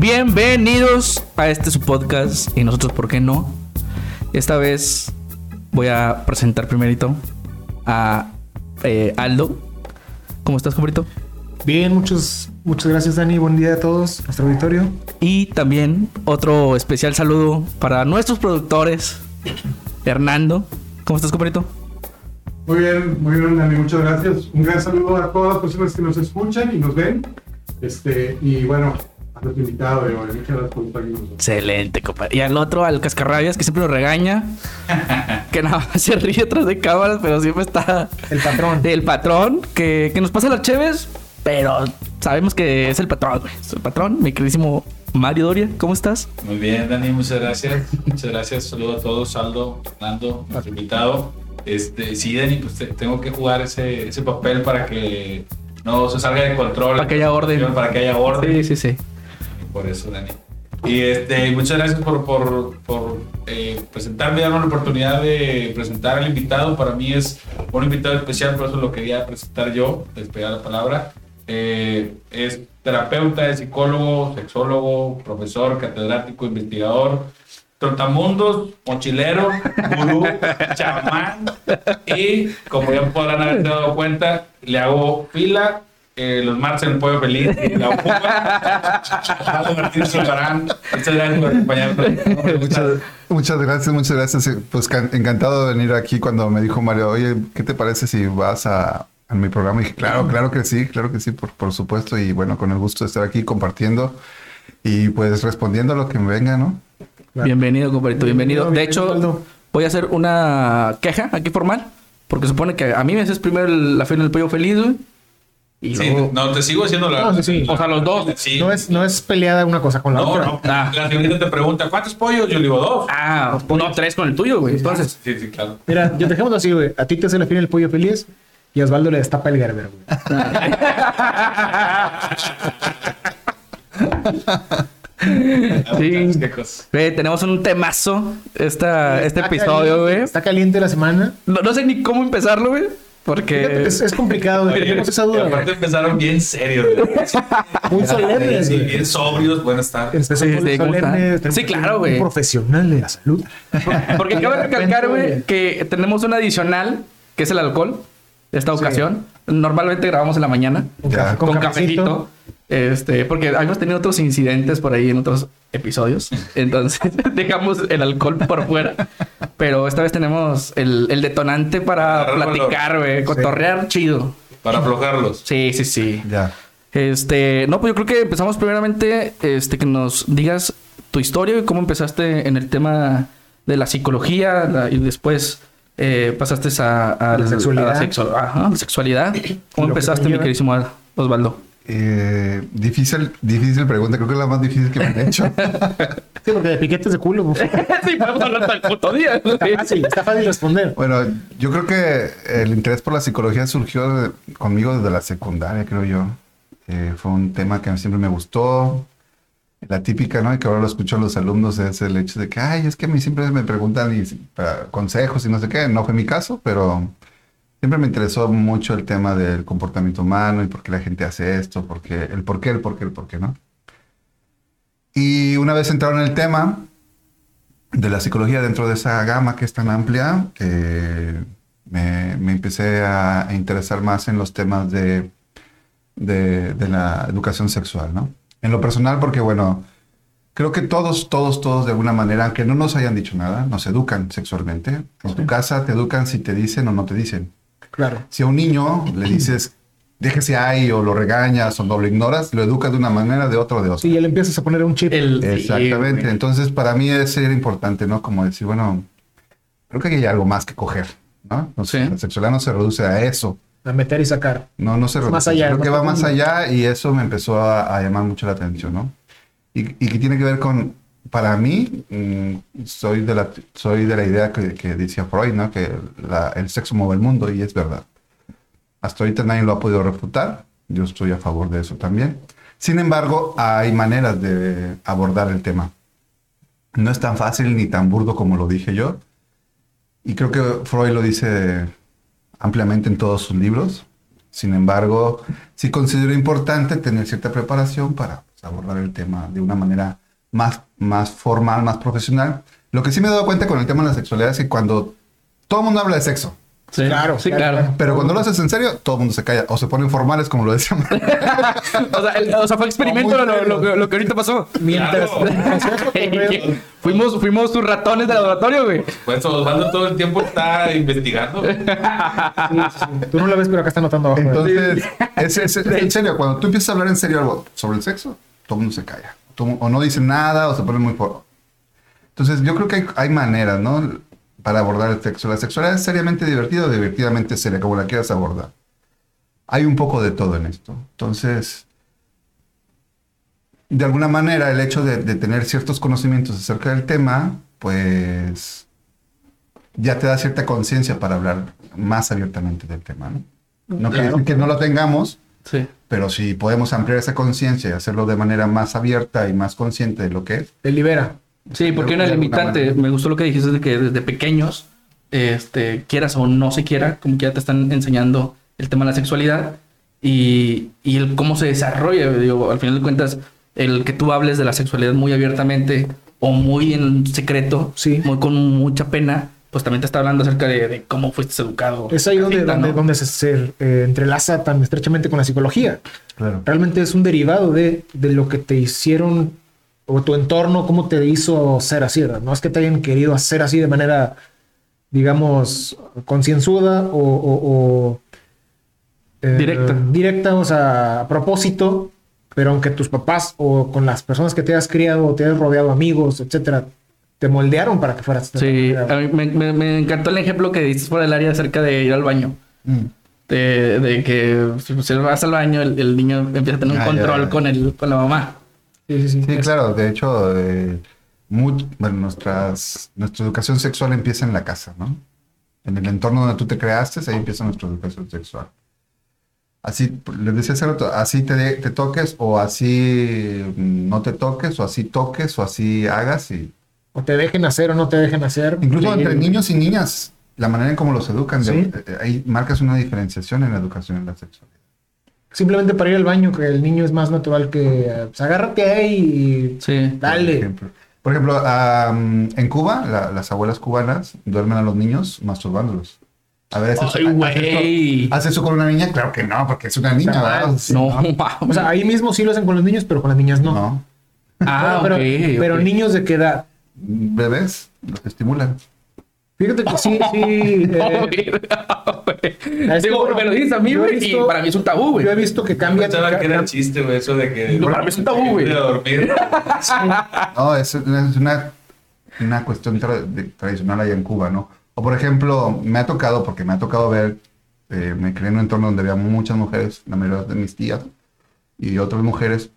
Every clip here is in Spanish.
Bienvenidos a este su podcast y nosotros, ¿por qué no? Esta vez voy a presentar primerito a eh, Aldo. ¿Cómo estás, compadrito? Bien, muchos, muchas gracias, Dani. Buen día a todos, nuestro auditorio. Y también otro especial saludo para nuestros productores, Hernando. ¿Cómo estás, compadrito? Muy bien, muy bien, Dani, muchas gracias. Un gran saludo a todas las personas que nos escuchan y nos ven. Este, y bueno, invitado, muchas gracias por estar. Excelente, compadre. Y al otro, al cascarrabias, que siempre lo regaña. que nada más se ríe atrás de cámaras, pero siempre está. El patrón. El patrón, que, que nos pasa las cheves, pero sabemos que es el patrón, güey. Es el patrón, mi queridísimo Mario Doria. ¿Cómo estás? Muy bien, Dani, muchas gracias. Muchas gracias. Saludo a todos, Aldo, Fernando, nuestro invitado. Este, sí, Dani, pues te- tengo que jugar ese, ese papel para que no se salga de control. Para que haya orden. Para que haya orden. Sí, sí, sí. Por eso, Dani. Y este, muchas gracias por, por, por eh, presentarme, darme la oportunidad de presentar al invitado. Para mí es un invitado especial, por eso lo quería presentar yo, despegar la palabra. Eh, es terapeuta, es psicólogo, sexólogo, profesor, catedrático, investigador, trotamundos, mochilero, gurú, chamán. Y como ya podrán haberse dado cuenta, le hago fila eh, los martes en el pollo feliz y la uva. Solbarán. Muchas gracias por acompañarnos. Muchas, muchas gracias, muchas gracias. Pues can- encantado de venir aquí cuando me dijo Mario, oye, ¿qué te parece si vas a, a mi programa? Y dije, claro, claro que sí, claro que sí, por, por supuesto. Y bueno, con el gusto de estar aquí compartiendo y pues respondiendo a lo que me venga, ¿no? Bienvenido, compadrito, bienvenido. De hecho, voy a hacer una queja aquí formal. Porque supone que a mí me haces primero el- la fila del pollo feliz, güey. Y Sí, luego- no, te sigo haciendo la. No, sí, sí. la- O sea, los dos. Sí. No es, no es peleada una cosa con la No, otra. no. Ah. La señorita te pregunta, ¿cuántos pollos? Yo le digo dos. Ah, no, tres con el tuyo, güey. Entonces, Sí, sí, claro. Mira, yo dejémoslo así, güey. A ti te hace la fin el pollo feliz y a Osvaldo le destapa el Gerber, güey. Sí. Güey, tenemos un temazo esta, este episodio, caliente, güey. Está caliente la semana. No, no sé ni cómo empezarlo, güey. Porque... Es, es complicado. Tenemos esa duda. aparte empezaron bien serios. Muy solemnes, bien sobrios. Buenas tardes. Empezamos Sí, claro, güey. profesional de la salud. Porque cabe recalcar, güey, que tenemos un adicional, que es el alcohol, esta ocasión. Normalmente grabamos en la mañana. Con, Ya. Con, con cafecito. cafecito. Este, porque habíamos tenido otros incidentes por ahí en otros episodios. Entonces dejamos el alcohol por fuera. Pero esta vez tenemos el, el detonante para Agarrar platicar, güey. Cotorrear chido. Para aflojarlos. Sí, sí, sí. Ya. Este, no, pues yo creo que empezamos primeramente, este, que nos digas tu historia y cómo empezaste en el tema de la psicología la- y después eh, pasaste a, a La sexualidad. a la, sexu- ajá, la sexualidad. ¿Cómo empezaste, mi queridísimo Osvaldo? Eh, difícil, difícil pregunta, creo que es la más difícil que me han hecho. Sí, porque de piquetes de culo. güey. sí, podemos hablar tal puto día. Está fácil, está fácil responder. Bueno, yo creo que el interés por la psicología surgió conmigo desde la secundaria, creo yo. Eh, fue un tema que siempre me gustó. La típica, ¿no? Y que ahora lo escucho a los alumnos es el hecho de que, ay, es que a mí siempre me preguntan y, para consejos y no sé qué. No fue mi caso, pero siempre me interesó mucho el tema del comportamiento humano y por qué la gente hace esto, porque el por qué, el por qué, el por qué, ¿no? Y una vez entraron en el tema, de la psicología dentro de esa gama que es tan amplia, eh, me, me empecé a, interesar más en los temas de, de, de la educación sexual, ¿no? En lo personal, porque bueno, creo que todos, todos, todos de alguna manera, aunque no nos hayan dicho nada, nos educan sexualmente. En tu casa te educan si te dicen o no te dicen. Claro. Si a un niño le dices, déjese ahí, o lo regañas, o no lo ignoras, lo educas de una manera, de otra, de otra. Sí, ya le empiezas a poner un chip. El- Exactamente. Entonces, para mí es era importante, ¿no? Como decir, bueno, creo que hay algo más que coger, ¿no? No sé, Sí. La sexualidad no se reduce a eso. A meter y sacar. No, no se reduce. más allá, Creo que va más allá y eso me empezó a, a llamar mucho la atención, ¿no? Y, y que tiene que ver con, para mí, mm, soy, de la, soy de la idea que, que decía Freud, ¿no? Que la- el sexo mueve el mundo y es verdad. Hasta ahorita nadie lo ha podido refutar. Yo estoy a favor de eso también. Sin embargo, hay maneras de abordar el tema. No es tan fácil ni tan burdo como lo dije yo. Y creo que Freud lo dice ampliamente en todos sus libros. Sin embargo, sí considero importante tener cierta preparación para pues, abordar el tema de una manera más, más formal, más profesional. Lo que sí me he dado cuenta con el tema de la sexualidad es que cuando todo el mundo habla de sexo, Sí, Claro, sí, claro, claro. pero cuando lo haces en serio, todo el mundo se calla o se ponen formales, como lo decíamos. O sea, el- o sea, fue experimento muy lo, lo que- lo que ahorita pasó. Mientras, Claro. fuimos, fuimos tus ratones del laboratorio, güey. Pues Osvaldo todo el tiempo está investigando. tú no la ves, pero acá está anotando abajo. Entonces, es, es- es en serio, cuando tú empiezas a hablar en serio algo sobre el sexo, todo el mundo se calla. O no dicen nada o se ponen muy... por- Entonces, yo creo que hay, hay maneras, ¿no? Para abordar el sexo. La sexualidad es seriamente divertida o divertidamente seria, como la quieras abordar. Hay un poco de todo en esto. Entonces, de alguna manera, el hecho de, de tener ciertos conocimientos acerca del tema, pues ya te da cierta conciencia para hablar más abiertamente del tema, ¿no? No quiere decir que no lo tengamos, Sí. pero si podemos ampliar esa conciencia y hacerlo de manera más abierta y más consciente de lo que es. Te libera. Sí, porque una limitante, me gustó lo que dijiste de que desde pequeños, este, quieras o no se quiera, como que ya te están enseñando el tema de la sexualidad y, y el cómo se desarrolla. Digo, al final de cuentas, el que tú hables de la sexualidad muy abiertamente o muy en secreto, Sí. muy con mucha pena, pues también te está hablando acerca de, de cómo fuiste educado. Es ahí donde, donde, ¿no? donde se, se, eh, entrelaza tan estrechamente con la psicología. Claro. Realmente es un derivado de, de lo que te hicieron o tu entorno, cómo te hizo ser así. ¿verdad? No es que te hayan querido hacer así de manera, digamos, concienzuda o, o- o, eh, Directa. Directa, o sea, a propósito. Pero aunque tus papás o con las personas que te has criado o te has rodeado amigos, etcétera, te moldearon para que fueras. Sí, a mí me, me- me encantó el ejemplo que diste por el área acerca de ir al baño. Mm. De, de que si vas al baño, el, el niño empieza a tener un Ah, control ya. con, el, con la mamá. Sí, sí, sí. Sí, claro. De hecho, eh, bueno, nuestras, nuestra educación sexual empieza en la casa, ¿no? En el entorno donde tú te creaste, ahí empieza nuestra educación sexual. Así, les decía hace rato, así te, de- te toques o así mm, no te toques o así toques o así hagas y O te dejen hacer o no te dejen hacer. Incluso entre niños y niñas, la manera en cómo los educan, Sí. eh, ahí marcas una diferenciación en la educación en la sexualidad. Simplemente para ir al baño, que el niño es más natural que. Pues agárrate ahí y. Sí. Por Dale. ejemplo, por ejemplo en Cuba, la- las abuelas cubanas duermen a los niños masturbándolos. A ver, ¿haces, Ay, güey. eso, ¿haces eso con una niña? Claro que no, porque es una niña. Sí, No, O sea, ahí mismo sí lo hacen con los niños, pero con las niñas no. no. ah, pero, pero niños de qué edad. Bebés, los estimulan. Fíjate que sí, sí. Eh, Digo, bueno, me lo dices a mí, yo güey, y para mí es un tabú, güey. yo he visto que cambia. Pensaba que era chiste, güey, eso de que. No, para mí es un tabú, güey. No, es, es una, una cuestión tra- de- tradicional allá en Cuba, ¿no? O por ejemplo, me ha tocado, porque me ha tocado ver, eh, me crié en un entorno donde había muchas mujeres, la mayoría de mis tías y otras mujeres,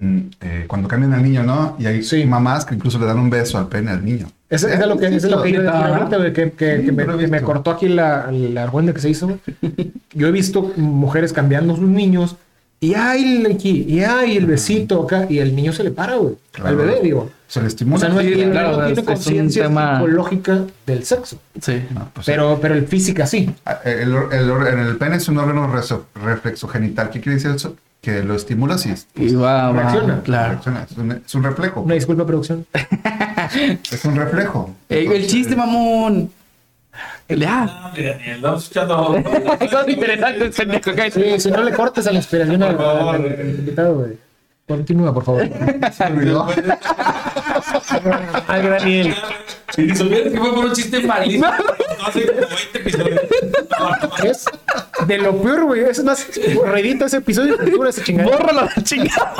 eh, cuando cambian al niño, ¿no? Y hay Sí. mamás que incluso le dan un beso al pene al niño. Eso es lo que, eso es lo que ahorita, que, que- Sí, que me, que cortó aquí la, la argüende que se hizo. güey. Yo he visto mujeres cambiando sus niños y ay, el aquí, y ay, el besito acá, y el niño se le para, güey. Claro. Al bebé, digo. Se le O estimula. sea, no, Sí, es, claro, no tiene conciencia tema- psicológica del sexo. Sí. No, pues, Pero, pero el física sí. Ah, El, el, en el pene es un órgano reso- reflexogenital. ¿Qué quiere decir eso? Que lo estimulas y Y va, va, Reacciona. Claro. reacciona. Es un, es un reflejo. Una disculpa, producción. Es un reflejo. Ey, el chiste, mamón. El. No, hombre, Daniel, vamos escuchando. Cosas interesantes, pendejo. Si no le cortes a la inspiración al invitado, güey. Continúa, por favor. se me olvidó. Al Daniel. Si supieras que fue por un chiste malísimo, no hace como 20 episodios. Es de lo peor, güey. Es más, reedita ese episodio y. Bórralo la chingada.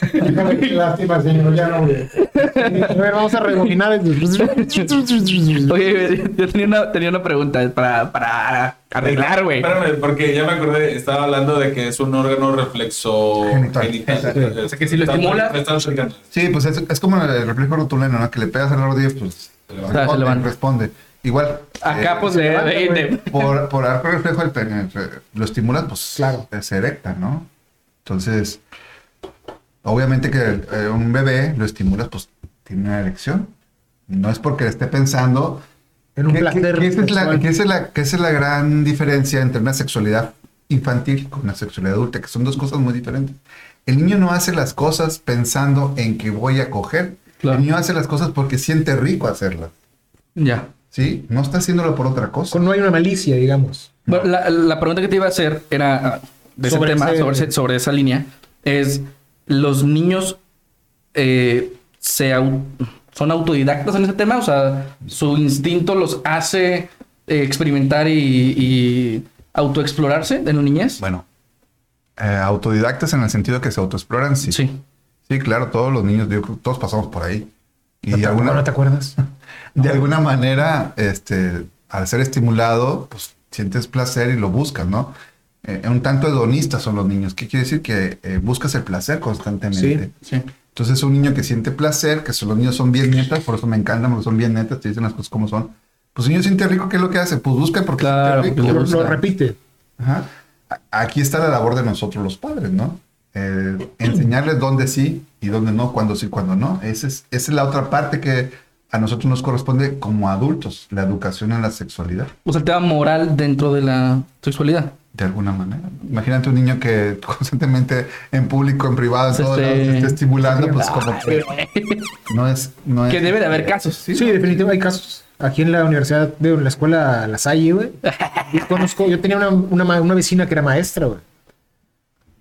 Lástima, señor. Ya no, güey. A ver, vamos a rebobinar. el- Oye, yo tenía una, tenía una pregunta para, para arreglar, güey. Espérame, porque ya me acordé, estaba hablando de que es un órgano reflexo Genital. genital. O sea, que si lo estimula-. Sí, pues es, es como el reflejo rotuleno, ¿no? Que le pegas a la rodilla, pues Se O sea, se responde, levanta. responde. Igual. Acá, eh, pues, de, levanta, de- de- por, por arco reflejo del pene, re- lo estimulas, pues Claro. se erecta, ¿no? Entonces, obviamente que eh, un bebé lo estimulas, pues tiene una erección. No es porque esté pensando En un que, que- placer. que esa es la, que esa es la- que esa es la gran diferencia entre una sexualidad infantil con la sexualidad adulta, que son dos cosas muy diferentes. El niño no hace las cosas pensando en que voy a coger. Claro. El niño hace las cosas porque siente rico hacerlas. Ya. ¿Sí? No está haciéndolo por otra cosa. No hay una malicia, digamos. La, la pregunta que te iba a hacer era ah, de ese Sobre tema, ese- sobre, sobre esa línea, es los niños eh, se au- son autodidactas en ese tema, o sea, su instinto los hace eh, experimentar y, y autoexplorarse en la niñez. Bueno, eh, autodidactas en el sentido que se autoexploran, sí. sí. Sí. claro, todos los niños, yo creo que todos pasamos por ahí. Y ¿No de te, alguna, ¿No te acuerdas? de alguna manera, este, al ser estimulado, pues sientes placer y lo buscas, ¿no? Eh, un tanto hedonistas son los niños. ¿Qué quiere decir? Que eh, buscas el placer constantemente. Sí. Entonces, un niño que siente placer, que son- los niños son bien netas, por eso me encantan, porque son bien netas, te dicen las cosas como son. Pues un niño siente rico, ¿qué es lo que hace? Pues busca porque Claro, porque rico. Lo, repite. Ajá. Aquí está la labor de nosotros los padres, ¿no? Eh, enseñarles dónde sí y dónde no, cuándo sí, cuándo no. Esa es, esa es la otra parte que a nosotros nos corresponde como adultos, la educación en la sexualidad, O sea, el tema moral dentro de la sexualidad. De alguna manera. Imagínate un niño que constantemente en público, en privado, en Se todos esté- lados, se esté estimulando, pues como que no es... No es Que debe de haber casos. Sí, definitivamente hay casos. Aquí en la universidad, de en la escuela La Salle, güey. Yo conozco, yo tenía una, una, una vecina que era maestra, güey.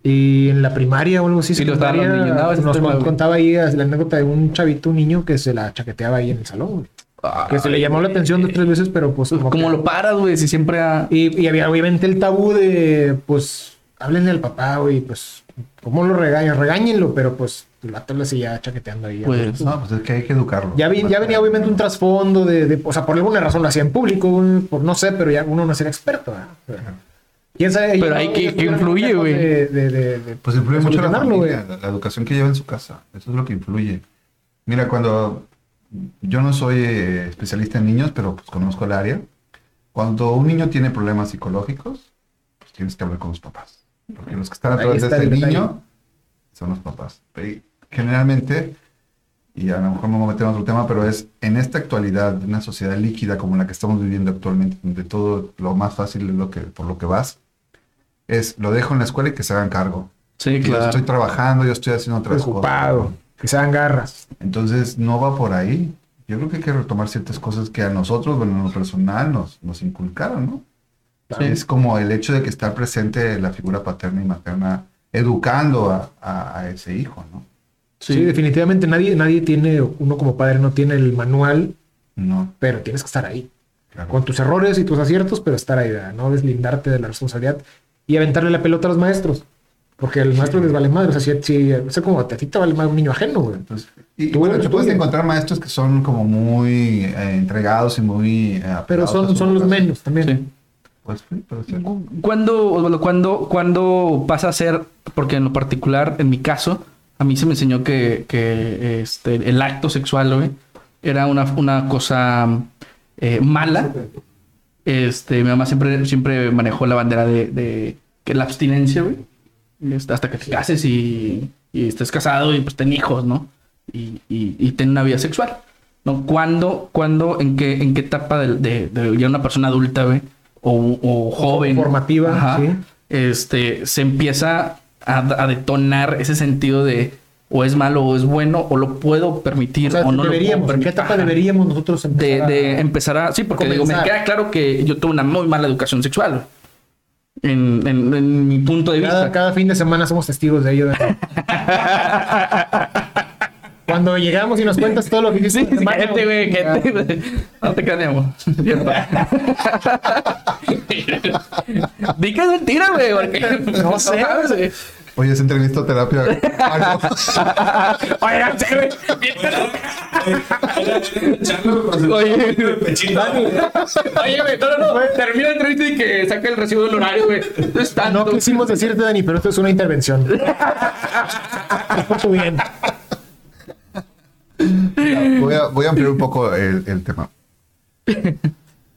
Y en la primaria o algo así, Sí, los niños. No, nos tema, contaba ahí la anécdota de un chavito, un niño que se la chaqueteaba ahí en el salón, güey. Que se le llamó la atención dos tres veces, pero pues como ¿Cómo que- lo paras, güey? Si siempre ha... Y, y había obviamente el tabú de, pues, háblenle al papá, güey, pues, ¿cómo lo regañan? Regáñenlo, pero pues, el vato le seguía chaqueteando ahí. Pues, No, pues es que hay que educarlo. Ya, vi- ya venía obviamente un trasfondo de, de- o sea, por alguna razón lo hacía en público, por no sé, pero ya uno no era experto, ¿verdad? ¿Quién sabe? Pero ahí que- que influye, güey. Pues influye mucho la familia, la, la educación que lleva en su casa. Eso es lo que influye. Mira, cuando yo no soy eh, especialista en niños, pero pues conozco el área. Cuando un niño tiene problemas psicológicos, pues tienes que hablar con los papás. Porque los que están atrás de ese detalle. niño son los papás. Generalmente, y a lo mejor me voy a meter en otro tema, pero es en esta actualidad de una sociedad líquida como la que estamos viviendo actualmente, donde todo lo más fácil es lo que, por lo que vas, es lo dejo en la escuela y que se hagan cargo. sí, Yo claro. estoy trabajando, yo estoy haciendo otras preocupado, cosas. Que se dan garras. Entonces no va por ahí. Yo creo que hay que retomar ciertas cosas que a nosotros, bueno, en lo personal, nos, nos inculcaron, ¿no? Sí. Es como el hecho de que está presente la figura paterna y materna educando a, a- a ese hijo, ¿no? Sí. definitivamente nadie, nadie tiene, uno como padre no tiene el manual, No, pero tienes que estar ahí. claro. Con tus errores y tus aciertos, pero estar ahí, no deslindarte de la responsabilidad y aventarle la pelota a los maestros. Porque al maestro les vale madre. O sea, si, si o sea, como a ti te vale madre un niño ajeno, güey. Entonces, y, Tú bueno, tú puedes encontrar maestros que son como muy eh, entregados y muy... eh, Pero son, son los menos también. Sí. Pues sí, pero sí. ¿Cuándo, Osvaldo, cuándo, cuándo pasa a ser, porque en lo particular, en mi caso, a mí se me enseñó que, que, este, el acto sexual, güey, era una, una cosa eh, mala. Este, mi mamá siempre, siempre manejó la bandera de, de que la abstinencia, güey, hasta que te cases y, y estés casado y pues ten hijos, ¿no? Y, y, y ten una vida sexual, ¿no? ¿Cuándo, cuándo en qué, en qué etapa de, de, de ya una persona adulta, güey, o, o joven, formativa, ajá, sí. este, se empieza a, a detonar ese sentido de o es malo o es bueno o lo puedo permitir O sea, o no deberíamos, lo puedo ¿en qué etapa deberíamos nosotros de, empezar a- de empezar a sí porque digo me queda claro que yo tuve una muy mala educación sexual. En, en, en mi punto de cada, vista cada fin de semana somos testigos de ello. ¿verdad? Cuando llegamos y nos cuentas todo lo que hiciste Sí, semana, cállate, güey, güey. No te. Cierto. Di que es mentira, güey, porque No sé. Oye, esa entrevista terapia. Oigan, sí, güey. Oye, Pechito. Oye, güey, no, no, no. Termina la entrevista y que saca el recibo del horario, güey. No es tanto. No quisimos decirte, Dani, pero esto es una intervención. Es por tu bien. Voy a, voy a ampliar un poco el, el tema.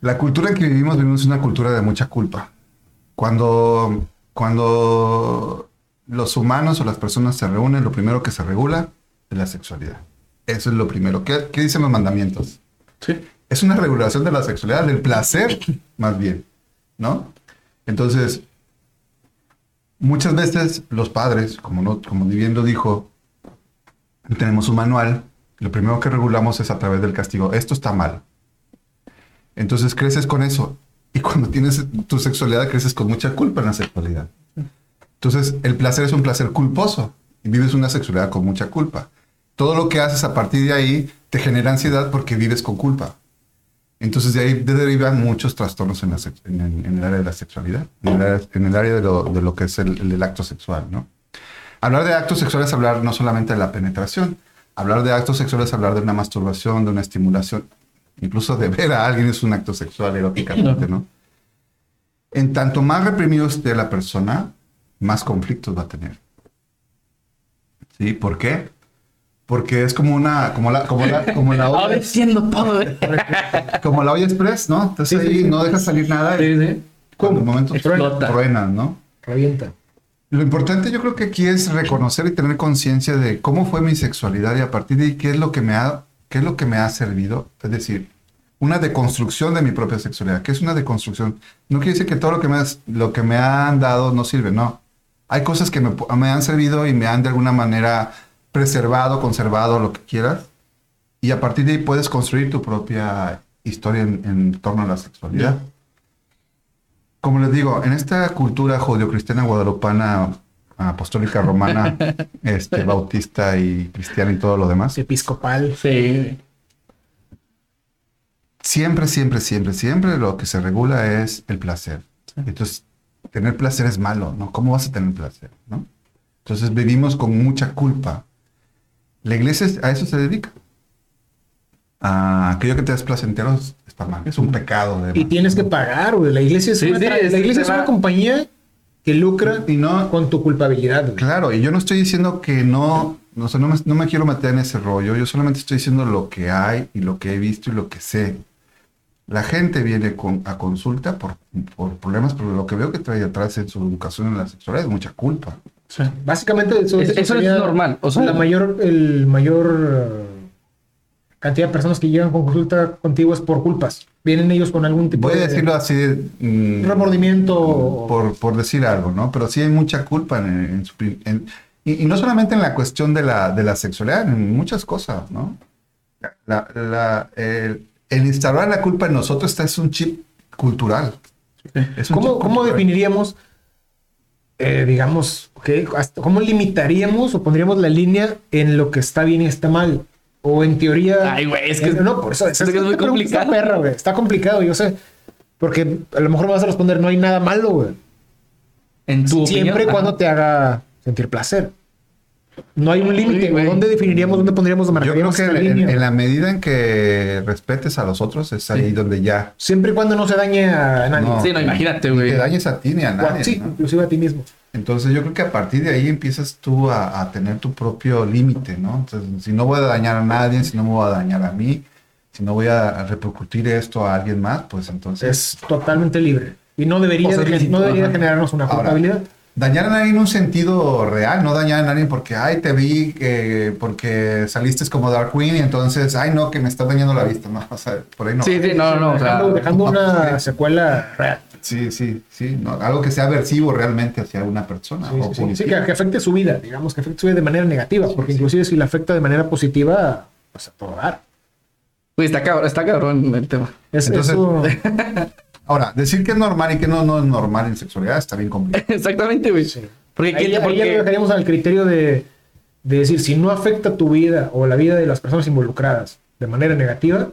La cultura en que vivimos, vivimos una cultura de mucha culpa. Cuando, cuando los humanos o las personas se reúnen, lo primero que se regula es la sexualidad. Eso es lo primero. ¿Qué, qué dicen los mandamientos? Sí. Es una regulación de la sexualidad, del placer, más bien, ¿no? Entonces, muchas veces los padres, como, no, como bien lo dijo, tenemos un manual, lo primero que regulamos es a través del castigo. Esto está mal. Entonces creces con eso. Y cuando tienes tu sexualidad, creces con mucha culpa en la sexualidad. Entonces, el placer es un placer culposo y vives una sexualidad con mucha culpa. Todo lo que haces a partir de ahí te genera ansiedad porque vives con culpa. Entonces, de ahí derivan muchos trastornos en, la en el, en el área de la sexualidad, en el área, en el área de, lo, de lo que es el, el acto sexual, ¿no? Hablar de actos sexuales es hablar no solamente de la penetración, hablar de actos sexuales es hablar de una masturbación, de una estimulación, incluso de ver a alguien es un acto sexual eróticamente, ¿no? En tanto más reprimido esté la persona, más conflictos va a tener. ¿Sí? ¿Por qué? Porque es como una, como la, como la, como la Ahora olla, siendo todo, ¿eh? como la olla express, ¿no? Entonces Sí, sí, ahí sí. no dejas salir nada y Sí, sí. cuando el momento Explota. truenan, ¿no? Revienta. Lo importante yo creo que aquí es reconocer y tener conciencia de cómo fue mi sexualidad y a partir de ahí qué es lo que me ha, qué es lo que me ha servido. Es decir, una deconstrucción de mi propia sexualidad. ¿Qué es una deconstrucción? No quiere decir que todo lo que me, has- lo que me han dado no sirve, no. Hay cosas que me, me han servido y me han de alguna manera preservado, conservado, lo que quieras. Y a partir de ahí puedes construir tu propia historia en, en torno a la sexualidad. Como les digo, en esta cultura judio-cristiana guadalupana, apostólica romana, este, bautista y cristiana y todo lo demás, Episcopal. Sí. siempre, siempre, siempre, siempre lo que se regula es el placer. Entonces, tener placer es malo, ¿no? ¿Cómo vas a tener placer, no? Entonces vivimos con mucha culpa. La iglesia es- a eso se dedica. A aquello que te das placentero está mal, es un pecado. Y tienes que pagar, güey. La iglesia es, Sí, una, sí, tra- es- la iglesia es una compañía que lucra Y no, con tu culpabilidad, güey. Claro, y yo no estoy diciendo que no, no, o sea, no, me, no me quiero meter en ese rollo, yo solamente estoy diciendo lo que hay y lo que he visto y lo que sé. La gente viene con, a consulta por, por problemas, pero lo que veo que trae atrás en su educación en la sexualidad es mucha culpa. Sí. Básicamente eso, Es- eso es sería normal, o sea- la mayor, el mayor eh, cantidad de personas que llegan con consulta contigo es por culpas. Vienen ellos con algún tipo Voy a de decirlo así, mm, remordimiento. por, por decir algo, ¿no? Pero sí hay mucha culpa en, en su en- y, y no solamente en la cuestión de la, de la sexualidad, en muchas cosas, ¿no? La- la- el, el instaurar la culpa en nosotros está, es un chip cultural. Es un ¿Cómo, chip cómo definiríamos, eh, digamos, ¿qué? Hasta- cómo limitaríamos o pondríamos la línea en lo que está bien y está mal? O en teoría. Ay, güey, es que- no, por eso es que es muy complicado. perra, güey. Está complicado, yo sé. Porque a lo mejor me vas a responder, no hay nada malo, güey. En tu Siempre y opinión, cuando ajá. te haga sentir placer. No hay un límite, güey. ¿Dónde definiríamos, dónde pondríamos, Yo creo marcaríamos que en, línea? en la medida en que respetes a los otros es ahí donde ya Siempre y cuando no se dañe a nadie. No. Sí, no, imagínate, güey. te dañes a ti ni a O nadie. sí, ¿no? inclusive a ti mismo. Entonces yo creo que a partir de ahí empiezas tú a, a tener tu propio límite, ¿no? Entonces, si no voy a dañar a nadie, si no me voy a dañar a mí, si no voy a repercutir esto a alguien más, pues entonces... Es totalmente libre. Y no debería, O sea, de- lícito, no debería generarnos una Ahora, culpabilidad. Dañar a nadie en un sentido real, no dañar a nadie porque, ay, te vi que porque saliste como Dark Queen y entonces, ay, no, que me estás dañando la vista, ¿no? O sea, por ahí no. Sí, sí, no, no, o sea, dejando dejando una secuela real. Sí, sí, sí, no, algo que sea aversivo realmente hacia una persona. Sí, o sí, sí. Que, que afecte su vida, digamos, que afecte su vida de manera negativa, porque inclusive si la afecta de manera positiva, pues a todo dar. Güey, está cabrón, está cabrón el tema. Es, Entonces- eso, Ahora, decir que es normal y que no, no es normal en sexualidad está bien complicado. Exactamente, güey. sí. Porque, Ahí, ¿quién- ya- ahí porque dejaríamos al criterio de, de decir, si no afecta tu vida o la vida de las personas involucradas de manera negativa,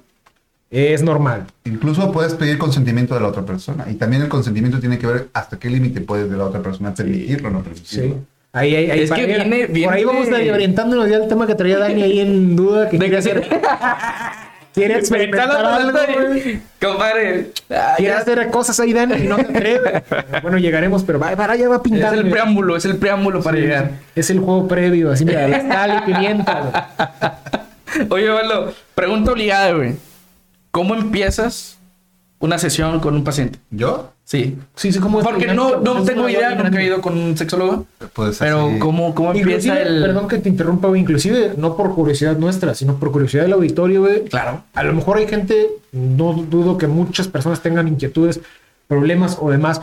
es normal. Incluso puedes pedir consentimiento de la otra persona y también el consentimiento tiene que ver hasta qué límite puedes de la otra persona permitirlo o no permitirlo. Sí. Ahí, ahí, ahí, Es que viene- Por ahí vamos a orientándonos ya al tema que traía Dani ahí en duda. Que de quiere que hacer, quiere experimentar algo, güey. Compadre. ah, Quiere ya- hacer cosas ahí, Dani, y no se atreve. bueno, llegaremos, pero va, para allá va Es pintando. el preámbulo, es el preámbulo para llegar. Es el juego previo, así, mira, la sal y pimienta. güey. Oye, Valdo, pregunta obligada, güey. ¿Cómo empiezas una sesión con un paciente? ¿Yo? Sí. Sí, sí, como Porque no, no tengo idea, nunca he ido con un sexólogo. Pues Pero, así- ¿cómo, cómo empieza el...? perdón que te interrumpa, güey, inclusive no por curiosidad nuestra, sino por curiosidad del auditorio, güey. Claro. A lo mejor hay gente, no dudo que muchas personas tengan inquietudes, problemas o demás.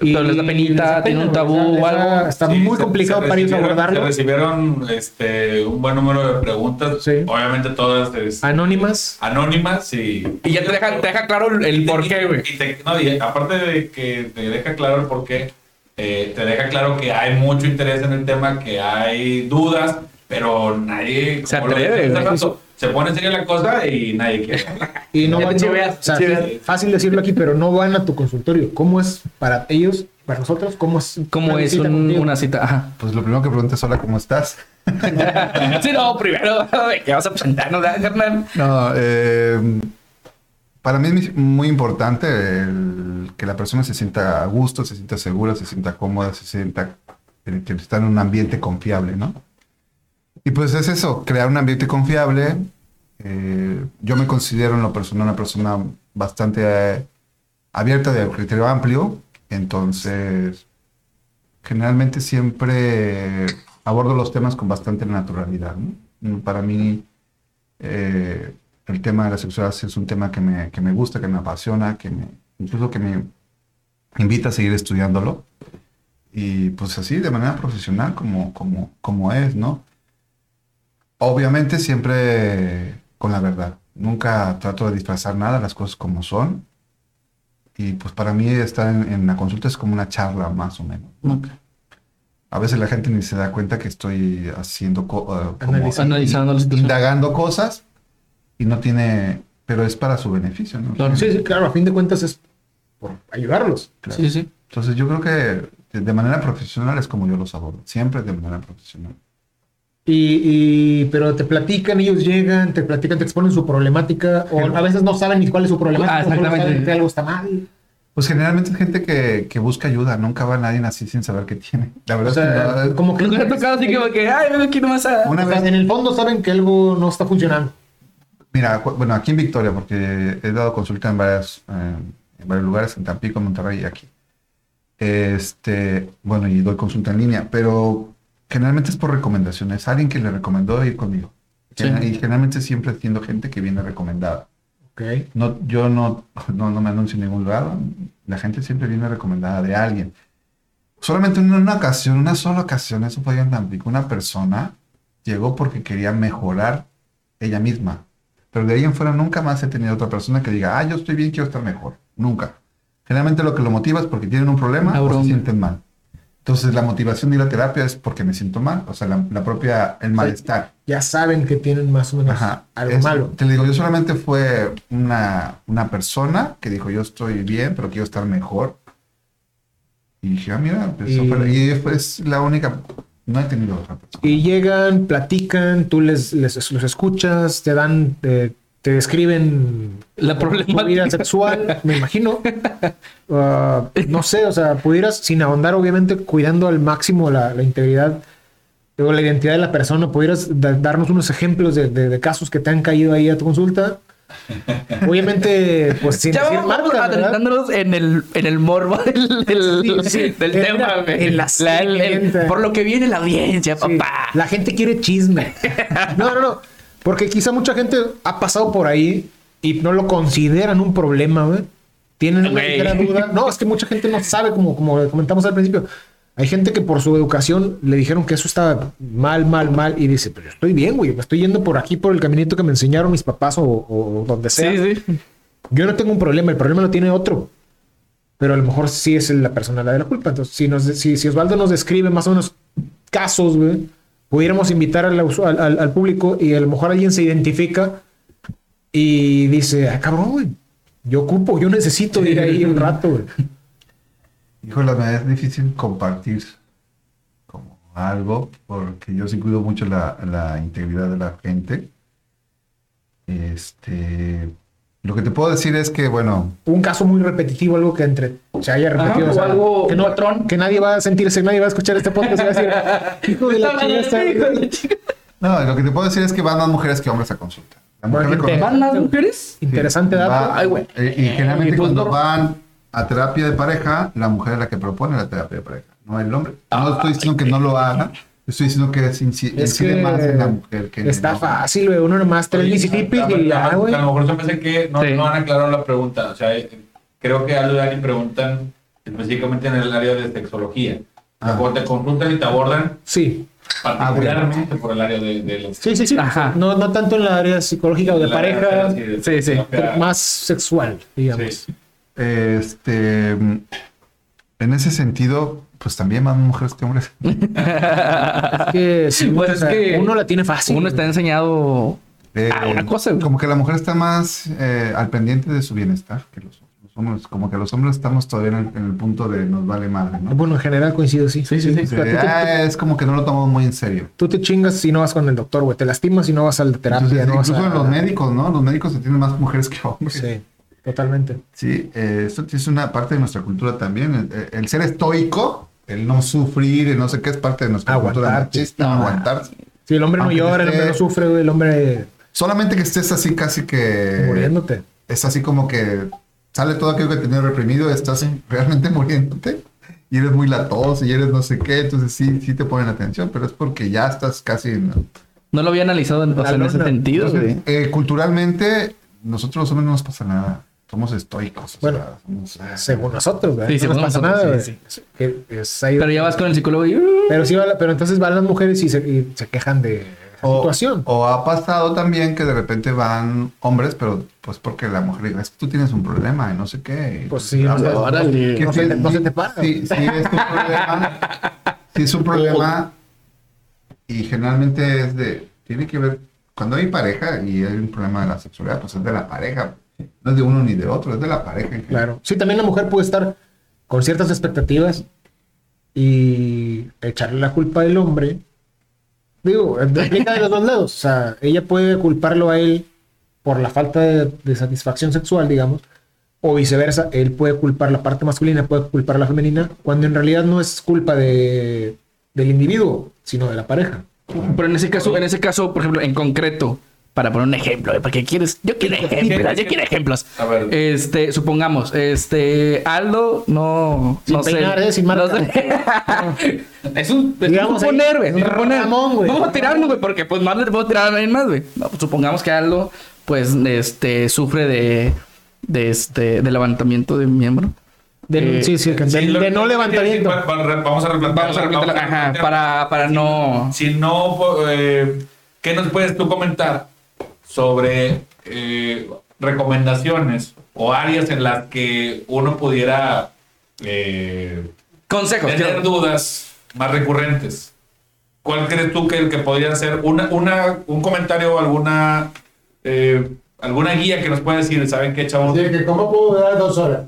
Pero les da penita, les tiene un tabú o algo. Está Sí, muy se- complicado se para ellos recibieron- abordarlo. Se recibieron este, un buen número de preguntas, Sí. obviamente todas este, Anónimas. anónimas y... Y ya te deja, te deja claro el, el y te- por qué, güey. no, y aparte de que te deja claro el por qué, eh, te deja claro que hay mucho interés en el tema, que hay dudas, pero nadie... Se atreve, rato, Se pone seria la cosa y nadie quiere. Y no van te no- o sea, fácil decirlo aquí, pero no van a tu consultorio. ¿Cómo es para ellos, para nosotros? ¿Cómo es, ¿Cómo una es un- una cita? Ajá. Pues lo primero que preguntas, hola, ¿cómo estás? sí, no, primero, ¿de qué vas a presentarnos, verdad, carnal? No, eh, para mí es muy importante el que la persona se sienta a gusto, se sienta segura, se sienta cómoda, se sienta que está en un ambiente confiable, ¿no? Y pues es eso, crear un ambiente confiable. Eh, yo me considero en lo personal una persona bastante eh, abierta de criterio amplio, entonces generalmente siempre abordo los temas con bastante naturalidad. ¿no? Para mí eh, el tema de la sexualidad es un tema que me, que me gusta, que me apasiona, que me, incluso que me invita a seguir estudiándolo. Y pues así, de manera profesional, como, como, como es, ¿no? Obviamente siempre con la verdad. Nunca trato de disfrazar nada, las cosas como son. Y pues para mí estar en, en la consulta es como una charla más o menos. Ok. A veces la gente ni se da cuenta que estoy haciendo, co- uh, como- Analizando. Situación. indagando cosas y no tiene, pero es para su beneficio, ¿no? Claro. Sí, sí, claro, a fin de cuentas es por ayudarlos. Claro. Sí, sí. Entonces yo creo que de, de manera profesional es como yo los abordo, siempre de manera profesional. Y, y- pero te platican, ellos llegan, te platican, te exponen su problemática, o a veces no saben ni cuál es su problemática, Ah, exactamente. saben que algo está mal. Pues generalmente es gente que, que busca ayuda, nunca va nadie así sin saber qué tiene. La verdad O sea, es que no, como que Nunca ha tocado así como que, ay, ven aquí nomás a... una o sea, vez, en el fondo saben que algo no está funcionando. mira, bueno, aquí en Victoria, porque he dado consulta en, varias, eh, en varios lugares, en Tampico, Monterrey y aquí. Este, bueno, y doy consulta en línea, pero generalmente es por recomendaciones. Alguien que le recomendó ir conmigo. Sí. Y generalmente siempre siendo gente que viene recomendada. Ok. No, yo no, no, no me anuncio en ningún lugar. La gente siempre viene recomendada de alguien. Solamente en una ocasión, una sola ocasión, eso fue en Tampico, una persona llegó porque quería mejorar ella misma. Pero de ahí en fuera nunca más he tenido otra persona que diga, ah, yo estoy bien, quiero estar mejor. Nunca. Generalmente lo que lo motiva es porque tienen un problema o se sienten mal. Entonces la motivación de ir a terapia es porque me siento mal, o sea, la, la propia, el malestar. Ya saben que tienen más o menos Ajá. algo Es- malo. Te digo, yo solamente fue una, una persona que dijo, yo estoy bien, pero quiero estar mejor. Y dije, ah, mira, pues, Y- fue- y es la única, no he tenido otra persona. Y llegan, platican, tú les, les los escuchas, te dan, eh, te describen La tu vida problemática. sexual, me imagino. Ah, no sé, o sea, pudieras, sin ahondar, obviamente, cuidando al máximo la, la integridad o la identidad de la persona, pudieras da- darnos unos ejemplos de, de- de casos que te han caído ahí a tu consulta. Obviamente, pues sin Ya decir vamos marcas, en el, en el morbo del, del, Sí, sí. del tema, güey. en la La- el- por lo que viene la audiencia, Sí, papá. La gente quiere chisme. No, no, no. Porque quizá mucha gente ha pasado por ahí y no lo consideran un problema, güey. Tienen una ligera duda. No, es que mucha gente no sabe, como, como comentamos al principio. Hay gente que por su educación le dijeron que eso estaba mal, mal, mal. Y dice, pero yo estoy bien, güey. Me estoy yendo por aquí, por el caminito que me enseñaron mis papás o, o donde sea. Sí, sí. Yo no tengo un problema, el problema lo tiene otro. Pero a lo mejor sí es la persona la de la culpa. Entonces, si, nos, si, si Osvaldo nos describe más o menos casos, güey, pudiéramos invitar al, usu- al, al- al público y a lo mejor alguien se identifica y dice, ah, cabrón, güey, yo ocupo, yo necesito ir ahí un rato, güey. Híjole, me es difícil compartir como algo, porque yo sí cuido mucho la, la integridad de la gente. Este, lo que te puedo decir es que, bueno, Un caso muy repetitivo, algo que entre se haya repetido. Ajá, o algo- que, un patrón. que nadie va a sentirse, nadie va a escuchar este podcast y va a decir, hijo de la chingada, está- no, lo que te puedo decir es que van más mujeres que hombres a consulta. La mujer ¿Van más mujeres? Interesante dato. va- Ay, güey. eh, y generalmente cuando ¿no? van a terapia de pareja, la mujer es la que propone la terapia de pareja, no el hombre. No estoy diciendo que no lo haga, estoy diciendo que es Es que más en la mujer que está fácil, güey. Uno nomás Oye, Mississippi a- y ya, güey. A lo mejor se me hace que no, Sí. no han aclarado la pregunta. O sea, eh, creo que Aldo y Dani preguntan específicamente en el área de sexología. Ah. Cuando te consultan y te abordan Sí, particularmente por el área de, de la sí, sí, sí. Ajá. No, no tanto en la área psicológica o de la área pareja, de- de- Sí, sí. de- pero más sexual, digamos. Sí. Este, en ese sentido, pues también más mujeres que hombres. Es que, sí, Pues es que uno la tiene fácil. Uno está enseñado Eh, a una cosa, güey. Como que la mujer está más eh, al pendiente de su bienestar que los, los hombres. Como que los hombres estamos todavía en el, en el punto de nos vale madre, ¿no? Bueno, en general coincido, sí. Sí, sí, sí. Tú, te, "Ah, es como que no lo tomamos muy en serio. tú te chingas si no vas con el doctor, güey. Te lastimas si no vas al terapia. Entonces, no vas incluso a- los médicos, ¿no? Los médicos se tienen más mujeres que hombres. Sí, totalmente. Sí, eh, esto es una parte de nuestra cultura también. El, el ser estoico, el no sufrir, el no sé qué, es parte de nuestra cultura machista. No, aguantarse. Si el hombre no llora, el hombre no sufre, güey, el hombre Solamente que estés así casi que... muriéndote. Es así como que sale todo aquello que tenías reprimido, estás realmente muriéndote. Y eres muy latoso y eres no sé qué, entonces sí, sí te ponen atención, pero es porque ya estás casi... ¿no? No lo había analizado en, o sea, en ese sentido, Entonces, eh, culturalmente, nosotros los hombres no nos pasa nada. Somos estoicos. o Bueno, sea, somos, eh, Según nosotros. Sí, no según nos pasa nosotros, nada, sí, güey. Que es ahí- Pero ya vas con el psicólogo y... uh, Pero sí, va pero entonces van las mujeres y se, y se quejan de la O, situación. o ha pasado también que de repente van hombres, pero pues porque la mujer dice, es que tú tienes un problema y no sé qué. Pues sí, no, se, no se te para. Sí, sí es un problema. Sí es un problema. Y generalmente es de, tiene que ver, cuando hay pareja y hay un problema de la sexualidad, pues es de la pareja. No es de uno ni de otro, es de la pareja. en. Claro. Sí, también la mujer puede estar con ciertas expectativas y echarle la culpa al hombre. Digo, aplica de los dos lados. O sea, ella puede culparlo a él por la falta de, de satisfacción sexual, digamos, o viceversa, él puede culpar la parte masculina, puede culpar la femenina, cuando en realidad no es culpa de, del individuo, sino de la pareja. Pero en ese caso, en ese caso, por ejemplo, en concreto, para poner un ejemplo, ¿eh? porque quieres, yo quiero ejemplos, yo quiero ejemplos. A ver. Este, supongamos, este, Aldo no, Sin no sé. peinar, ¿eh? Sin no marca. sé. es un, es Digamos un suponer, güey. Vamos a tirarlo, güey, porque pues más le puedo tirar a alguien más, güey. No, pues, supongamos que Aldo, pues, este, sufre de, de este, de levantamiento de miembro. De, Eh, sí, sí, que de, Sí, lo- de no levantamiento. Va- va- Vamos a replantear. Vamos a replantearlo, ajá, para, para no... Si no, eh, ¿qué nos puedes tú comentar sobre eh, recomendaciones o áreas en las que uno pudiera eh, Consejos. tener quiero- dudas más recurrentes? ¿Cuál crees tú que, que podría ser una, una, un comentario o alguna, eh, alguna guía que nos pueda decir, ¿saben qué, chavos? Así que, ¿cómo puedo durar dos horas?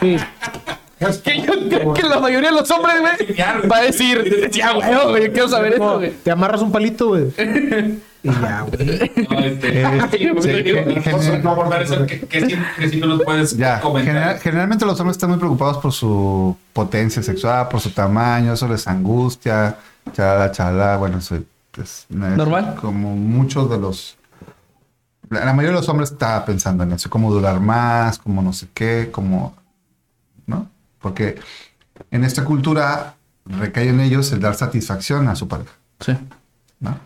Sí. Que yo creo que la mayoría de los hombres, güey, va a decir, ya, güey, yo quiero saber esto, güey. te amarras un palito, güey. Y ya, güey. No, este, sí, sí, digo, favor, eso, ¿qué, qué sí, qué sí tú nos puedes Ya, comentar? general- generalmente los hombres están muy preocupados por su potencia sexual, por su tamaño, eso les angustia, chala, chala, bueno, eso es, no es ¿Normal? Como muchos de los, la, la mayoría de los hombres está pensando en eso, cómo durar más, cómo no sé qué, cómo, ¿no? Porque en esta cultura recae en ellos el dar satisfacción a su pareja, Sí. ¿no?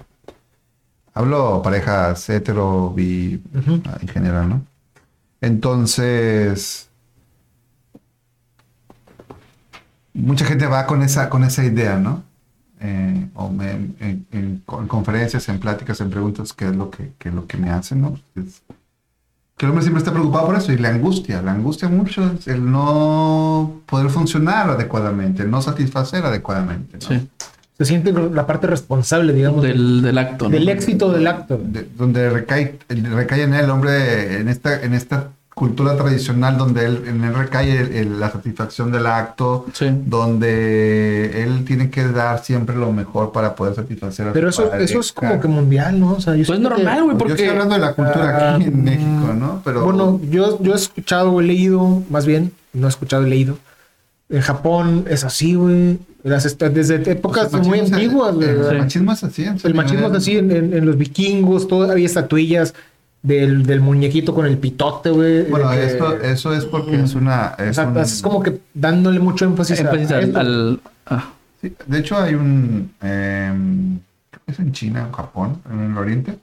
Hablo parejas hetero, bi, en general, ¿no? Entonces, mucha gente va con esa, con esa idea, ¿no? Eh, o me- en, en- en co- en conferencias, en pláticas, en preguntas, ¿qué es lo que, qué es lo que me hacen, no? Es- que el hombre siempre está preocupado por eso y le angustia, le angustia mucho el no poder funcionar adecuadamente, el no satisfacer adecuadamente, ¿no? Sí. Se siente la parte responsable, digamos, del, Del, del acto, ¿no? éxito del acto. de- donde recae, recae en él, hombre, en esta, en esta cultura tradicional donde él, en él recae el- el- la satisfacción del acto, Sí. donde él tiene que dar siempre lo mejor para poder satisfacer a Pero su eso, pareja. eso es como que mundial, ¿no? O sea, yo Pues normal, güey, Yo porque... estoy hablando de la cultura aquí en México, ¿no? Pero Bueno, yo, yo he escuchado o he leído, más bien, no he escuchado, he leído. En Japón es así, güey. Las Desde épocas pues, el muy antiguas. El, Sí. machismo es así. en El machismo es así en, en- en los vikingos, todo, había estatuillas del, del muñequito con el pitote, güey. Bueno, que- esto, eso es porque es una... o Es sea, un- es como que dándole mucho énfasis, a- énfasis a al... al- ah. sí, de hecho hay un... creo que es en China, en Japón, en el oriente.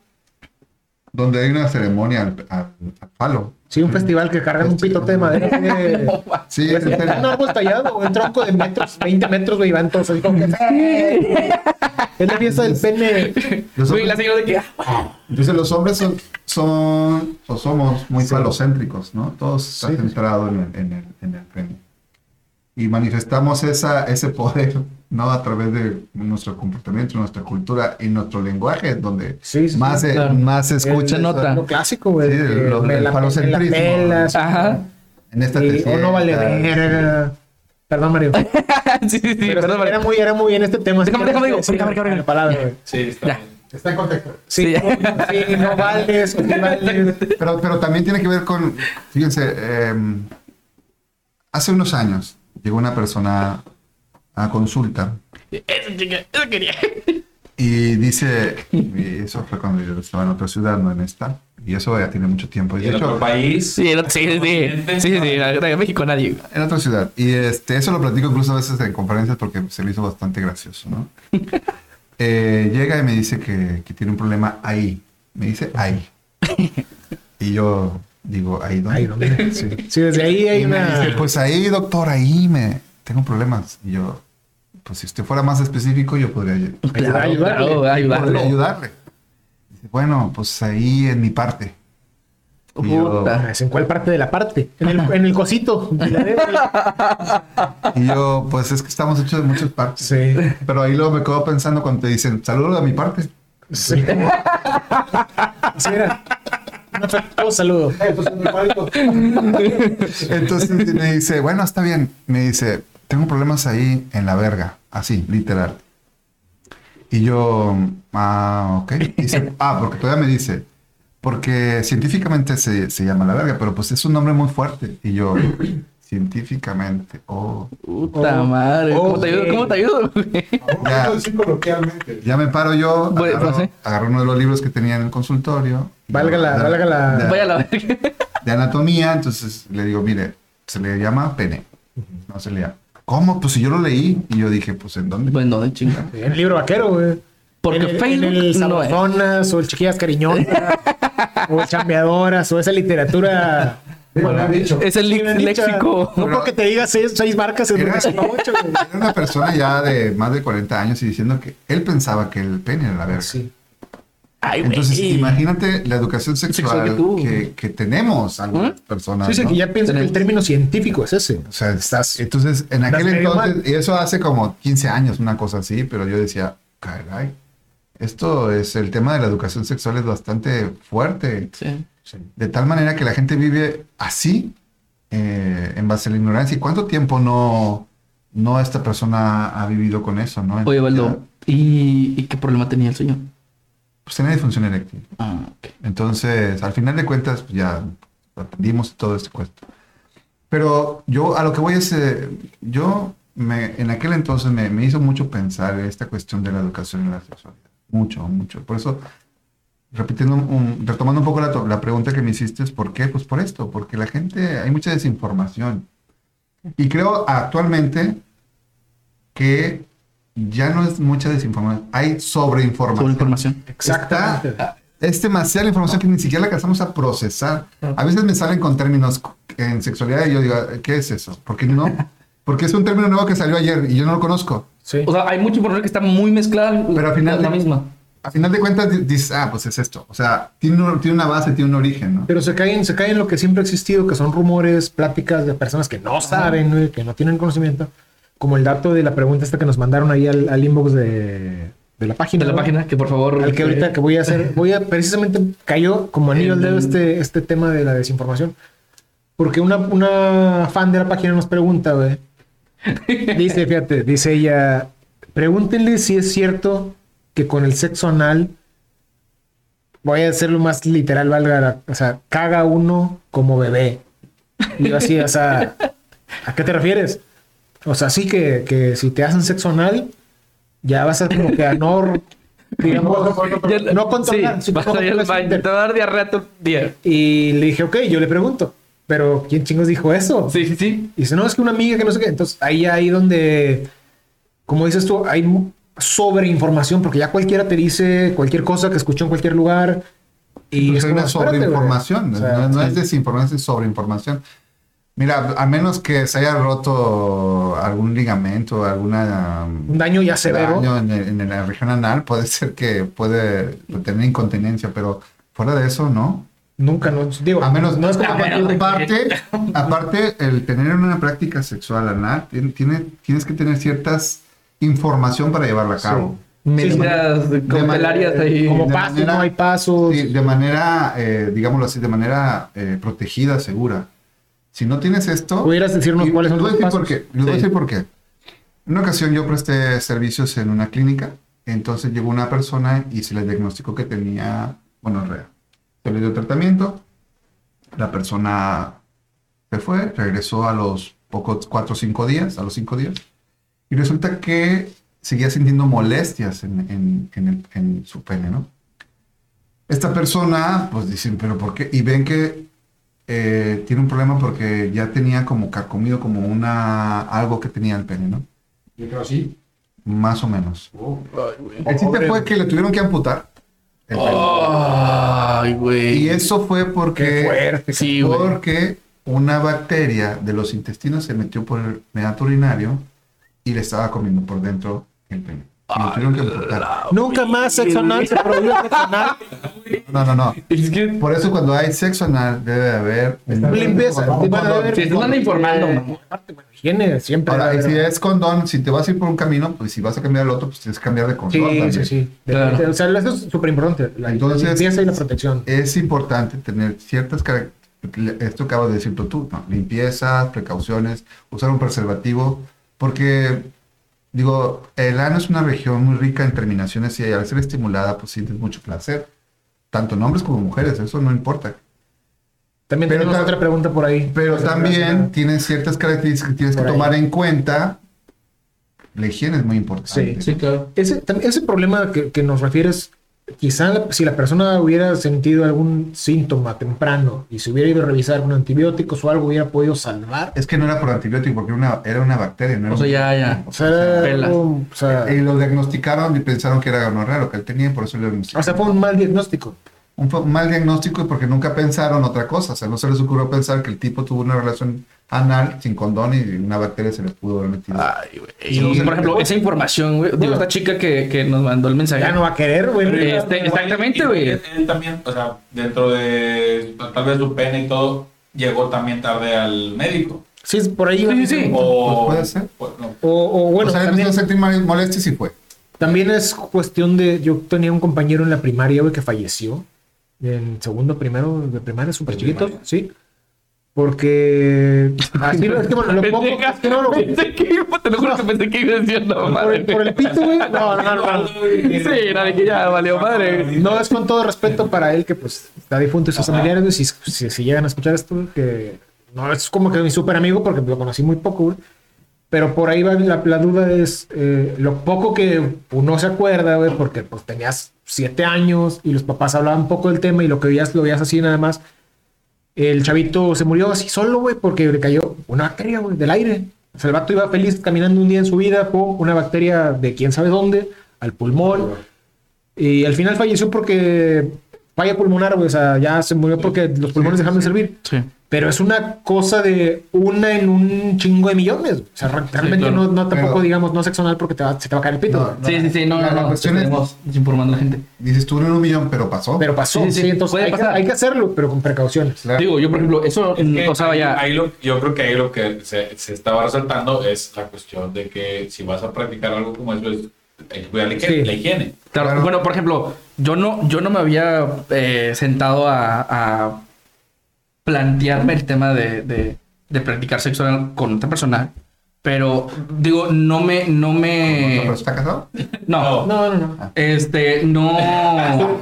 Donde hay una ceremonia al, al- al palo. Sí, un festival que cargan un pitote de madera. de- Sí, Pues, es un árbol tallado, un tronco de metros, 20 metros, güey, van todos así como que... Es la fiesta del pene. Güey, la hombres- señora de que. Entonces los hombres son, son o somos muy Sí. falocéntricos, ¿no? Todos está Sí. centrado en el, en el, en el pene. Y manifestamos esa, ese poder, ¿no? A través de nuestro comportamiento, nuestra cultura y nuestro lenguaje, donde Sí, sí, más, se, claro. más se escucha. Nota. Lo clásico, güey. Sí, que lo del la- falocentrismo. pelas, Ajá. En esta y- te o no vale sientas. verga. Perdón, Mario. sí, sí, sí. Pero perdón, era Mario. muy, era muy en este tema. Déjame, déjame, no digo, déjame, déjame, la palabra, güey. Sí, está Ya. bien. Está en contexto. Sí, Sí. sí, no vales, sí vales. Pero, pero también tiene que ver con, fíjense, eh, hace unos años llegó una persona a consulta Eso, chica, eso quería. y dice, y eso fue cuando yo estaba en otra ciudad, no en esta, y eso ya tiene mucho tiempo. Y Y de en otro país. Sí, sí, sí, sí. Sí, sí, sí. En México nadie. en otra ciudad. Y este, eso lo platico incluso a veces en conferencias porque se me hizo bastante gracioso, ¿no? Eh, llega y me dice que, que tiene un problema ahí. Me dice ahí. Y yo digo, ¿ahí dónde? Ahí, ¿dónde? Sí. Sí, desde ahí hay Y me una. dice, pues ahí, doctor, ahí me tengo problemas. Y yo, pues si usted fuera más específico, yo podría, Claro, ayudarle. claro, podría ayudarle. Dice, bueno, pues ahí en mi parte. Y yo, Puta. ¿En cuál parte de la parte? En el, en el cosito. de la verga. y yo, pues es que estamos hechos de muchas partes. Sí. Pero ahí luego me quedo pensando cuando te dicen, saludo de mi parte. Sí. Sí, era. Un afectuoso saludo. Entonces me dice, bueno, está bien. Me dice, tengo problemas ahí en la verga. Así, literal. Y yo, ah, ok. Dice, ah, porque todavía me dice, porque científicamente se, se llama la verga, pero pues es un nombre muy fuerte. Y yo, científicamente, oh. Puta Oh, madre. ¿Cómo te ayudo? ¿Cómo te ayudo? güey? Ya. Ya me paro yo, Bueno, agarro, pues, agarro uno de los libros que tenía en el consultorio. Valga yo, la- de- valga la- de- Vaya a la verga. de anatomía, entonces le digo, mire, se le llama pene. No se le llama. ¿Cómo? Pues si yo lo leí y yo dije, pues ¿en dónde? Bueno, de chinga. En el libro vaquero, güey. Porque en el, Facebook en el no es. O el Chiquillas Cariñosas, o el Chambeadoras, o esa literatura. Han dicho. Es el léxico. No porque te diga seis, seis marcas en Era- ocho, güey. Era una persona ya de más de 40 años y diciendo que él pensaba que el pene era la verga. Sí. Ay. Entonces, imagínate la educación sexual Sexual que tuvo. que, que tenemos algunas ¿Mm? personas. Sí, sí, ¿no? que ya pienso que el término científico es ese. O sea, estás, entonces, en aquel entonces, mal. y eso hace como 15 años, una cosa así, pero yo decía, caray, esto es, el tema de la educación sexual es bastante fuerte, Sí. de tal manera que la gente vive así, eh, en base a la ignorancia. ¿Y cuánto tiempo no, no esta persona ha vivido con eso, no? Oye, Valdo. ¿Y, ¿Y qué problema tenía el señor? Pues tenía disfunción eréctil. Ah, ok. Entonces, al final de cuentas, pues, ya aprendimos todo este cuento. Pero yo a lo que voy es, eh, yo me, en aquel entonces me, me hizo mucho pensar esta cuestión de la educación en la sexualidad. Mucho, mucho. Por eso, repitiendo, un- retomando un poco la, la pregunta que me hiciste, es ¿por qué? Pues por esto, porque la gente, hay mucha desinformación. Y creo actualmente que ya no es mucha desinformación, hay sobreinformación. Sobre información. Exactamente. Está- es demasiada información que ni siquiera la alcanzamos a procesar. A veces me salen con términos en sexualidad y yo digo, ¿qué es eso? ¿Por qué no? Porque es un término nuevo que salió ayer y yo no lo conozco. Sí. O sea, hay mucha información que está muy mezclada. Pero al final es la misma. A final de cuentas di- dices, ah, pues es esto. O sea, tiene, un- tiene una base, tiene un origen, ¿no? Pero se caen, se caen en lo que siempre ha existido, que son rumores, pláticas de personas que no saben, que no tienen conocimiento. Como el dato de la pregunta esta que nos mandaron ahí al, al inbox de, de la página. De la página, que por favor. Al que ahorita que voy a hacer, voy a, precisamente cayó como anillo al dedo este, este tema de la desinformación. Porque una, una fan de la página nos pregunta, güey. Dice, fíjate, dice ella, pregúntenle si es cierto que con el sexo anal, voy a hacerlo más literal, valga, la- o sea, caga uno como bebé. Y yo así, o sea, ¿a qué te refieres? O sea, sí que, que si te hacen sexo anal, ya vas a como que a no, digamos, Ya- no controlar. Sí, vas no a ir al baño. Te va a dar diarrea todo el día. y le dije, ok, yo le pregunto, pero ¿quién chingos dijo eso? Sí, sí, sí. Y dice, no, es que una amiga que no sé qué. Entonces, ahí ahí donde, como dices tú, hay sobreinformación, porque ya cualquiera te dice cualquier cosa que escuchó en cualquier lugar. Y Pues es una sobreinformación, O sea, no, no es desinformación, es sobreinformación. Mira, a menos que se haya roto algún ligamento, alguna Un daño ya severo. daño en, el- en la región anal, puede ser que puede tener incontinencia, pero fuera de eso, no. Nunca, no. Digo, A menos, no es como a menos de que- aparte, aparte, el tener una práctica sexual anal, tiene, tiene- tienes que tener ciertas información para llevarla a cabo. Como de pasos, manera- no hay pasos. Sí, de manera, eh, digámoslo así, de manera eh, protegida, segura. Si no tienes esto... ¿Pudieras decirnos y- cuáles les son los pasos? por qué. Les voy a decir por qué. En una ocasión yo presté servicios en una clínica, entonces llegó una persona y se le diagnosticó que tenía gonorrea. Se le dio tratamiento, la persona se fue, regresó a los pocos cuatro o cinco días, a los cinco días, y resulta que seguía sintiendo molestias en, en- en el- en su pene, ¿no? Esta persona, pues dicen, pero ¿por qué? Y ven que eh, tiene un problema porque ya tenía como carcomido como una, algo que tenía el pene, ¿no? Yo creo así. Más o menos. Ay, güey. El chiste fue que le tuvieron que amputar. el pene. Ay, güey. Y eso fue porque, fuerte. Sí, güey. porque una bacteria de los intestinos se metió por el meato urinario y le estaba comiendo por dentro el pene. Y le tuvieron que amputar. Nunca más sexo anal se prohíbe sexo anal. No, no, no. Es que Por eso cuando hay sexo anal debe haber Limpieza. Sí, te están informando, higiene siempre. Ahora, y si es condón, si te vas a ir por un camino, pues si vas a cambiar al otro, pues tienes que cambiar de condón. Sí, también. sí, sí. Claro. O sea, eso es súper importante. La, Entonces- limpieza y la protección. Es importante tener ciertas características, esto acabas de decirlo tú, ¿no? limpieza, precauciones, usar un preservativo, porque, digo, el ano es una región muy rica en terminaciones y al ser estimulada, pues sientes mucho placer, tanto en hombres como mujeres, eso no importa. También pero tenemos otra pregunta por ahí. Pero también relacionada. tiene ciertas características que tienes que ahí. tomar en cuenta. La higiene es muy importante. Sí, Sí, claro. Ese, ese problema que, que nos refieres, quizá si la persona hubiera sentido algún síntoma temprano y se hubiera ido a revisar con antibióticos o algo, hubiera podido salvar. Es que no era por antibiótico, porque era una, era una bacteria. No era O sea, ya, ya. O sea, era Pela. algo- o sea, Y lo diagnosticaron y pensaron que era gonorrea lo que él tenía, por eso le o diagnosticaron. sea, fue un mal diagnóstico. Un mal diagnóstico y porque nunca pensaron otra cosa. O sea, no se les ocurrió pensar que el tipo tuvo una relación anal sin condón y una bacteria se le pudo haber metido. Ay, güey. Y, por ejemplo, esa información, güey. Digo, esta chica que, que nos mandó el mensaje. Ya no va a querer, güey. Este, exactamente, güey. Él, él también, o sea, dentro de tal vez su pene y todo, llegó también tarde al médico. Sí, es por ahí. Sí, sí, sí. O Pues puede ser. pues, no. O, o bueno, o sea, también, empezó a sentir mal- molestias y fue. también es cuestión de. Yo tenía un compañero en la primaria, güey, que falleció. En segundo, primero de primaria, súper chiquito, sí. Porque. Así lo, es que bueno, lo poco. Es que no lo. Pensé que iba, te lo juro que pensé que iba Por madre. por el pito, güey. No, no, no. Sí, no, dije ya, valió madre. No es con todo respeto para él, que pues está difunto y sus familiares, güey. Si, si, llegan a escuchar esto, que no es como que mi súper amigo, porque lo conocí muy poco, güey. Pero por ahí va la, la duda es eh, lo poco que uno se acuerda, güey, porque pues tenías siete años y los papás hablaban poco del tema y lo que veías lo veías así nada más. El chavito se murió así solo, güey, porque le cayó una bacteria, güey, del aire. O sea, el vato iba feliz caminando un día en su vida, pum, una bacteria de quién sabe dónde, al pulmón. Y al final falleció porque falla pulmonar, güey. O sea, ya se murió porque los pulmones dejaron de servir. Sí. Pero es una cosa de una en un chingo de millones. O sea, re- realmente claro. no, no tampoco, Pero- digamos, no sexual porque te va, se te va a caer el pito. No, no. Sí, sí, sí, no, La- no, la no. cuestión es- informando a la gente. Dices tú no en un millón, pero pasó. Pero pasó. Sí, Sí, sí, entonces puede hay que, hay que hacerlo, pero con precauciones. Claro. Digo, yo, por ejemplo, eso, Es que vaya. ahí lo- yo creo que ahí lo que se, se estaba resaltando es la cuestión de que si vas a practicar algo como eso, es, hay que cuidar la higiene. Sí. la higiene. Claro, Claro. Bueno, por ejemplo, yo no, yo no me había eh, sentado a, a plantearme el tema de, de, de practicar sexo oral con otra persona, pero digo, no me, no me, ¿Pero está casado? no, No, no, no. este, no,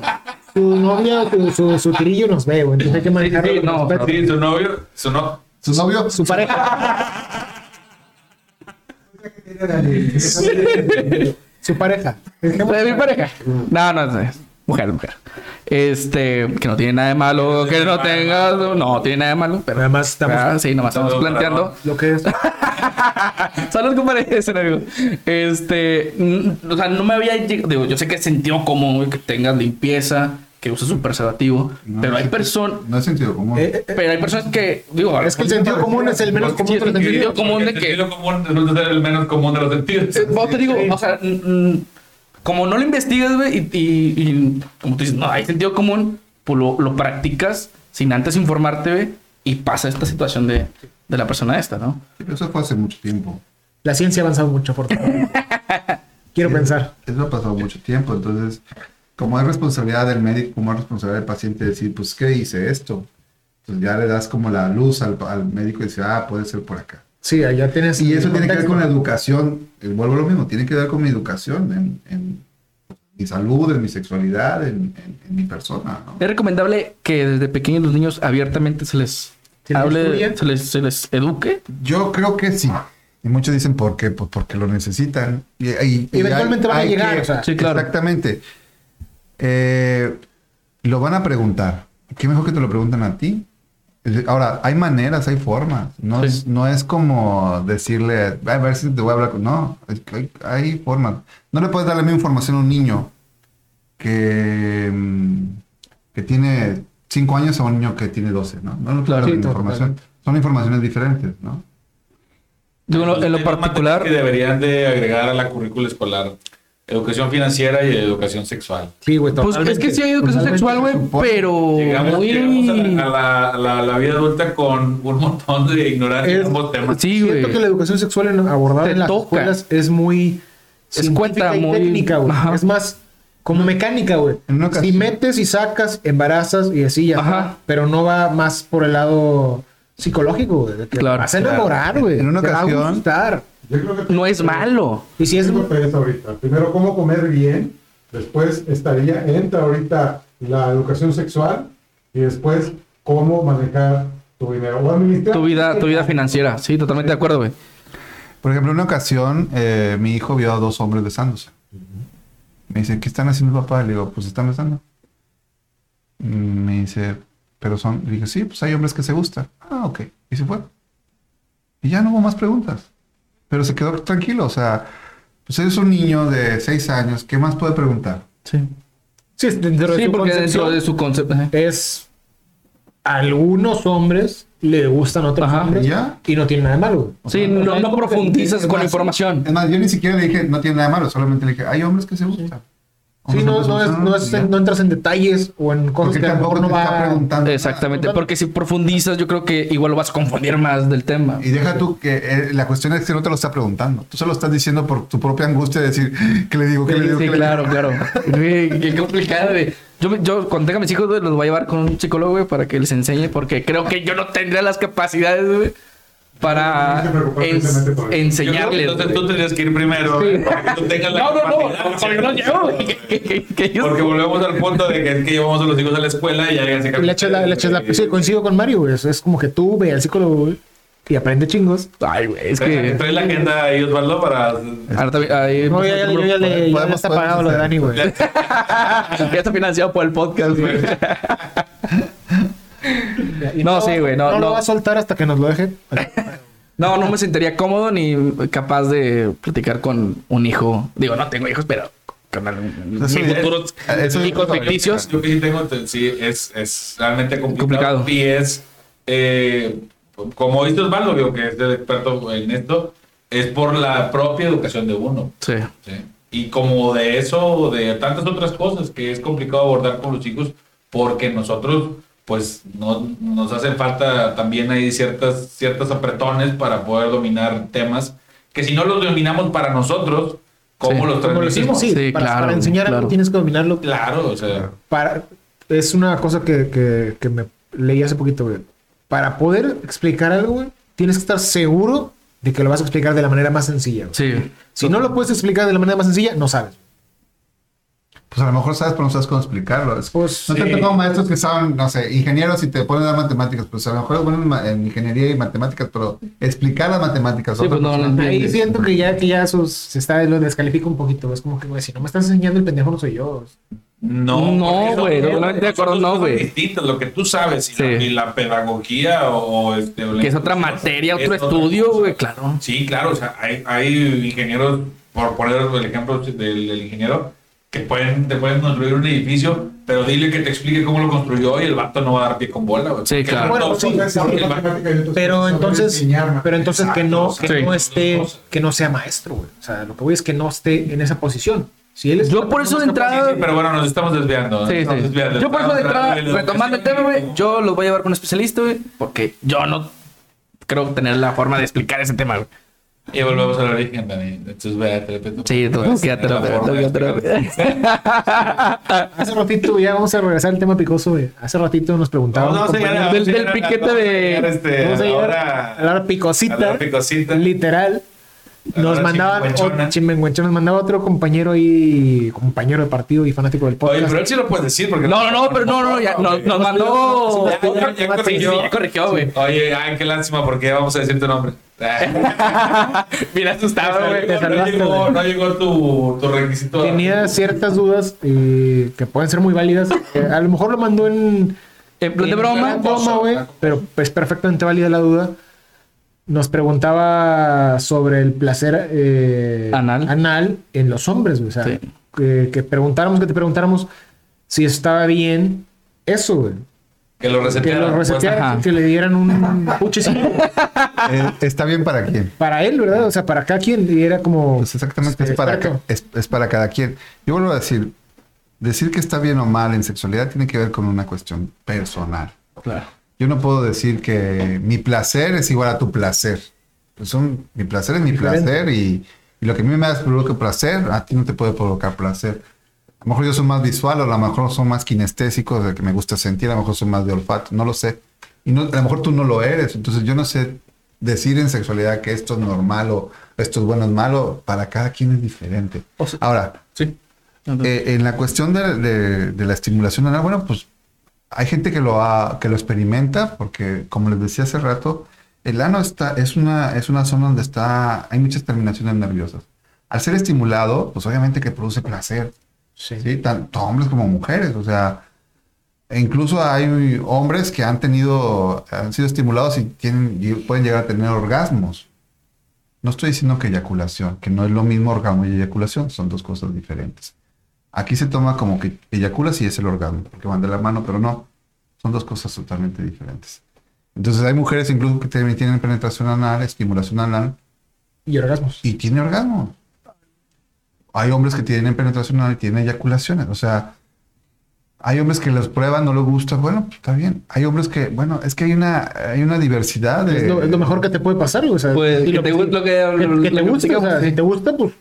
Su novia, su, su, su tirillo nos ve, güey. Entonces hay que manejarlo. sí, no. Sí, su novio, su no, ¿Su novio? Su pareja. su pareja. de mi pareja, no, no, es mujer, mujer, este, que no tiene nada de malo, que no tenga, no tiene nada de malo, pero Nada más estamos Ah, sí, nomás estamos planteando. lo que es. Saludos, compadre, ese amigo. Este, mm, o sea, no me había llegado, digo, yo sé que sintió como güey, que tengas limpieza, que uses un preservativo, No, pero hay personas, No es sentido común. Eh, eh, pero hay personas que, digo, es que el sentido común es el menos común de los el sentido sentidos. común de el que- sentido común ser el menos común de los sentidos. Eh, vos te digo, o sea, mm, mm, como no lo investigas, güey, y, y- y como tú dices, no hay sentido común, pues lo, lo practicas sin antes informarte, güey, y pasa esta situación de, de la persona esta, ¿no? Sí, pero eso fue hace mucho tiempo. La ciencia ha avanzado mucho, afortunadamente. Quiero Sí, pensar. Eso ha pasado mucho tiempo. Entonces, como es responsabilidad del médico, como es responsabilidad del paciente decir, pues, ¿qué hice esto? Entonces ya le das como la luz al, al médico y dice, ah, puede ser por acá. Sí, allá tienes. Y eso tiene que ver con la educación. eh, Vuelvo a lo mismo, tiene que ver con mi educación, en, en mi salud, en mi sexualidad, en, en- en mi persona. ¿no? Es recomendable que desde pequeños los niños abiertamente se les ¿Se hable, se les, se les eduque. Yo creo que sí. Y muchos dicen, ¿por qué? Pues porque lo necesitan. Y, y- y Eventualmente van a llegar, o sea. Sí, claro. Exactamente. Eh, lo van a preguntar. ¿Qué mejor que te lo preguntan a ti? Ahora, hay maneras, hay formas. No, Sí. es, no es como decirle, "Ay, a ver si te voy a hablar con... No, hay, hay formas. No le puedes dar la misma información a un niño que, mm, que tiene 5 años a un niño que tiene 12, ¿no? No le puedes dar Sí, información. totalmente. Son informaciones diferentes, ¿no? Digo, en lo- particular, que deberían de agregar a la currícula escolar educación financiera y educación sexual. Sí, güey, pues es que sí hay educación sexual, güey, pero Llegamos, muy... llegamos a, la, a la- a la- a la vida adulta con un montón de ignorancia en Es- ambos temas. Sí, Siento güey. que la educación sexual en- abordada Te en las toca. escuelas es muy Es cuenta, científica y muy- técnica, güey. Ajá. Es más como mecánica, güey. En una Si ocasión- metes y sacas, embarazas y así ya Ajá. está. Pero no va más por el lado psicológico, güey. De que Claro, vas a claro. enamorar, güey. En una va a ocasión- gustar. Yo creo que No es malo. Y si es... Tres ahorita. Primero, cómo comer bien. Después estaría, entra ahorita la educación sexual. Y después, cómo manejar tu dinero. O administrar. Tu vida, tu vida financiera. Sí, totalmente de acuerdo, güey. Por ejemplo, en una ocasión, eh, mi hijo vio a dos hombres besándose. Me dice, ¿qué están haciendo papá? Le digo, pues están besando. Mm, Me dice, pero son. Le dije, sí, pues hay hombres que se gustan. Ah, ok. Y se fue. Y ya no hubo más preguntas. Pero se quedó tranquilo. O sea, pues es un niño de seis años. ¿Qué más puede preguntar? Sí. Sí, es dentro de Sí, su porque dentro de su concepto... es... Algunos hombres le gustan a otros Ajá. hombres ¿Ya? y no tiene nada de malo. Sí, no, no profundizas con la información. Es más, yo ni siquiera le dije, no tiene nada de malo. Solamente le dije, hay hombres que se gustan. Sí, no, se no, es, no, es- no entras en detalles o en cosas Porque que a lo tampoco te no está va... preguntando. Exactamente, porque si profundizas, yo creo que igual lo vas a confundir más del tema. Y deja tú que eh, la cuestión es que no te lo está preguntando. Tú solo estás diciendo por tu propia angustia de decir, ¿qué le digo? ¿Qué le digo? sí, ¿Qué le claro, digo? claro. Qué complicado, güey. Yo, me- yo cuando tenga mis hijos, güey, los voy a llevar con un psicólogo, güey, para que les enseñe, porque creo que yo no tendría las capacidades, güey, para ens- enseñarles. Entonces tú tendrías que ir primero Sí. para que tú tengas la No, no, no, porque no Porque volvemos al punto de que es que llevamos a los hijos a la escuela y ya llegan le echas la, le echas la- sí, coincido con Mario, güey. Es, como que tú ve al psicólogo, güey, y aprende chingos. Ay, güey, es que... trae la agenda ahí, Osvaldo, para... Ahora también, ahí, No, ya, ya, ya, ya, le- ya está pagado lo de. Dani, güey. ya está financiado por el podcast, güey. Y No, sí, güey, no, No, no. lo va a soltar hasta que nos lo deje. No, no me sentiría cómodo ni capaz de platicar con un hijo. Digo, no tengo hijos, pero con mis ya- futuros hijos ficticios. Yo que sí tengo, te- sí, es, es realmente complicado. Complicado. Y es, eh, como dice Osvaldo, digo, que es el experto en esto, es por la propia educación de uno. Sí. ¿sí? Y como de eso, de tantas otras cosas que es complicado abordar con los chicos, porque nosotros, pues, no, nos hacen falta también hay ciertas, ciertas apretones para poder dominar temas que si no los dominamos para nosotros, ¿cómo Sí. los Como lo transmitimos? sí. Sí, para, claro, para enseñar algo tienes que dominarlo. Claro, o sea, Para, es una cosa que, que, que me leí hace poquito, güey. Para poder explicar algo, güey, tienes que estar seguro de que lo vas a explicar de la manera más sencilla. güey. Sí. Si no lo puedes explicar de la manera más sencilla, no sabes. Pues a lo mejor sabes, pero no sabes cómo explicarlo. Es- Pues, no te sí. han tocado maestros que saben, no sé, ingenieros y te ponen a dar matemáticas. Pues a lo mejor es bueno en ingeniería y matemáticas, pero explicar las matemáticas. Sí, pues no, no Ahí siento que ya, que ya esos, se está, lo descalifica un poquito. Es como que, güey, si no me estás enseñando el pendejo, no soy yo. No, No, son- güey, totalmente de acuerdo, son no, güey. lo que tú sabes y, Sí. la, y la pedagogía o, o este, o Que es otra materia, otro estudio, güey, claro. Sí, claro, o sea, hay, hay ingenieros, por poner el ejemplo del, del ingeniero, que pueden, te pueden construir un edificio, pero dile que te explique cómo lo construyó y el vato no va a dar pie con bola, güey. Sí, claro. Bueno, sí, sí, sí. Pero entonces, pero entonces que no, que sí. no esté, que no sea maestro, güey. O sea, lo que voy es que no esté en esa posición. Si él es Yo por eso de entrada- Sí, pero bueno, nos estamos desviando. Sí, sí. desviando. Yo por eso de entrada, retomando el tema, güey, yo los voy a llevar con un especialista, güey, porque yo no creo tener la forma de explicar ese tema, güey. Y volvemos al origen, Dani. Entonces, te repito. Sí, no, no. Ah, Hace ratito, ya vamos a regresar al tema picoso, güey. Hace ratito nos preguntaban. Vamos a llegar a- Del- a del a- piquete a de- este, Vamos a llegar ahora- a la picosita. a la picosita. Literal. Nos mandaba chimenguenchona, nos mandaba otro compañero ahí, compañero de partido y fanático del Oye, podcast. pero él sí lo puedes decir porque No, no, no, pero no, no, ya nos, nos mandó. Ya, ya, ya corrigió. Sí, sí, güey. Oye, ay, qué lástima porque vamos a decir tu nombre. Mira, asustado, güey. No, llegó, güey. no llegó tu, tu requisito. Tenía ciertas dudas eh, que pueden ser muy válidas. Eh, a lo mejor lo mandó en, En plan de broma. güey, pero es perfectamente válida la duda. Nos preguntaba sobre el placer eh, Anal. en los hombres, güey. O sea, Sí. que, que preguntáramos, que te preguntáramos si estaba bien eso, güey. Que lo Que resetearon. lo resetearan, que le dieran un puchecito Eh, está bien para quién. para él, ¿verdad? O sea, para cada quien. Y era como. Pues exactamente, es para, ca- es, es para cada quien. Yo vuelvo a decir, decir que está bien o mal en sexualidad tiene que ver con una cuestión personal. Claro. Yo no puedo decir que mi placer es igual a tu placer. Pues son, mi placer es mi Diferente. placer y, y lo que a mí me provoca placer, a ti no te puede provocar placer. A lo mejor yo soy más visual, o a lo mejor son más kinestésicos, de que me gusta sentir, a lo mejor soy más de olfato, no lo sé. Y no, a lo mejor tú no lo eres, entonces yo no sé decir en sexualidad que esto es normal o esto es bueno o es malo, para cada quien es diferente. O sea- Ahora, Sí. eh, en la cuestión de, de- de la estimulación anal, bueno, pues hay gente que lo, ha- que lo experimenta porque, como les decía hace rato, el ano está, es, una, es una zona donde está, hay muchas terminaciones nerviosas. Al ser estimulado, pues obviamente que produce placer, Sí. ¿sí? Tanto hombres como mujeres, o sea, e incluso hay hombres que han tenido, han sido estimulados y tienen, y pueden llegar a tener orgasmos. No estoy diciendo que eyaculación, que no es lo mismo orgasmo y eyaculación, son dos cosas diferentes. Aquí se toma como que eyaculas y es el orgasmo, porque van de la mano, pero no, son dos cosas totalmente diferentes. Entonces hay mujeres incluso que también tienen penetración anal, estimulación anal, Y orgasmos. y tiene orgasmo. Hay hombres que tienen penetración anal y tienen eyaculaciones. O sea, hay hombres que los prueban, no les gusta. Bueno, pues está bien. Hay hombres que, bueno, es que hay una, hay una diversidad de. Es lo, es lo mejor que te puede pasar. O sea, Pues, y que te guste lo que- que, lo- que lo te que guste. O sea, platicamos, sí. si te gusta, pues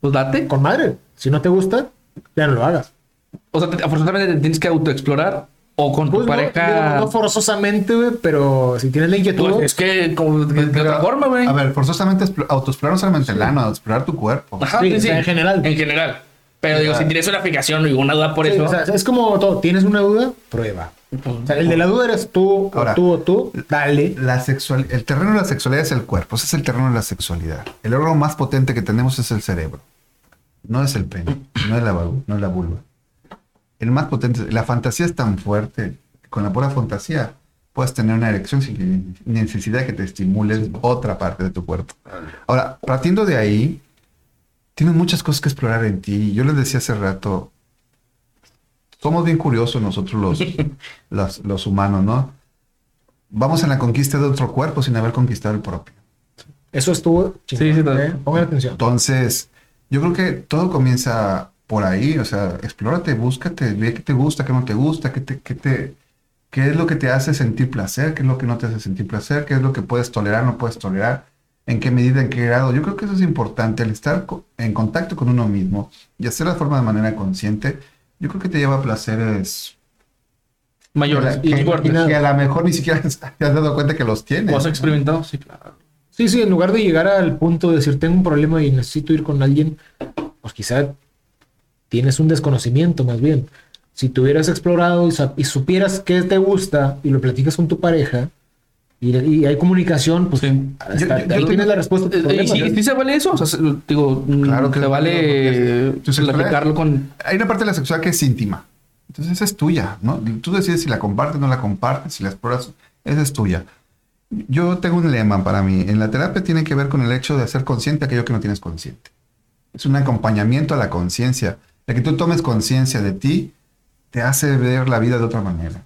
Pues date. con madre. Si no te gusta, ya no lo hagas. O sea, te- afortunadamente te tienes que autoexplorar o con tu Pues no, pareja. no, no forzosamente, güey, pero si tienes la inquietud, Pues es que como de, de otra forma, güey. A ver, forzosamente explo- autoexplorar no solamente el ano, explorar tu cuerpo. Ajá, Sí, sí, o en general. En general. Pero digo, si tienes una fijación y una duda por sí, eso. o sea, es como todo. Tienes una duda, prueba. pues, O sea, el de la duda eres tú, Ahora, o tú, o tú, dale. La sexual, el terreno de la sexualidad es el cuerpo, ese es el terreno de la sexualidad. El órgano más potente que tenemos es el cerebro. No es el pene, no es la, no es la vulva. El más potente, la fantasía es tan fuerte, con la pura fantasía puedes tener una erección sin necesidad de que te estimules otra parte de tu cuerpo. Ahora, partiendo de ahí, tienes muchas cosas que explorar en ti. Yo les decía hace rato, somos bien curiosos nosotros los, los, los humanos, ¿no? Vamos en la conquista de otro cuerpo sin haber conquistado el propio. Eso estuvo Sí, sí, todo. ¿eh? Pongan atención. Entonces, yo creo que todo comienza por ahí, o sea, explórate, búscate, ve qué te gusta, qué no te gusta, qué, te, qué, te, qué es lo que te hace sentir placer, qué es lo que no te hace sentir placer, qué es lo que puedes tolerar, no puedes tolerar, en qué medida, en qué grado. Yo creo que eso es importante, el estar en contacto con uno mismo y hacer la forma de manera consciente, yo creo que te lleva a placeres mayores que, y que- a lo mejor ni siquiera te has dado cuenta que los tienes. ¿O has experimentado? Sí, claro. Sí, sí, en lugar de llegar al punto de decir tengo un problema y necesito ir con alguien, pues quizá tienes un desconocimiento más bien. Si te hubieras explorado y, y supieras qué te gusta y lo platicas con tu pareja y, y hay comunicación, pues Sí. hasta Yo- yo- ahí yo tienes la respuesta a tu Eh, ¿Y sí, sí se vale eso? O sea, digo, mm, Claro que se vale es- platicarlo con. hay una parte de la sexualidad que es íntima. Entonces esa es tuya, ¿no? Tú decides si la compartes, no la compartes, si la exploras, esa es tuya. Yo tengo un lema para mí. En la terapia tiene que ver con el hecho de hacer consciente aquello que no tienes consciente. Es un acompañamiento a la conciencia. Que tú tomes conciencia de ti te hace ver la vida de otra manera.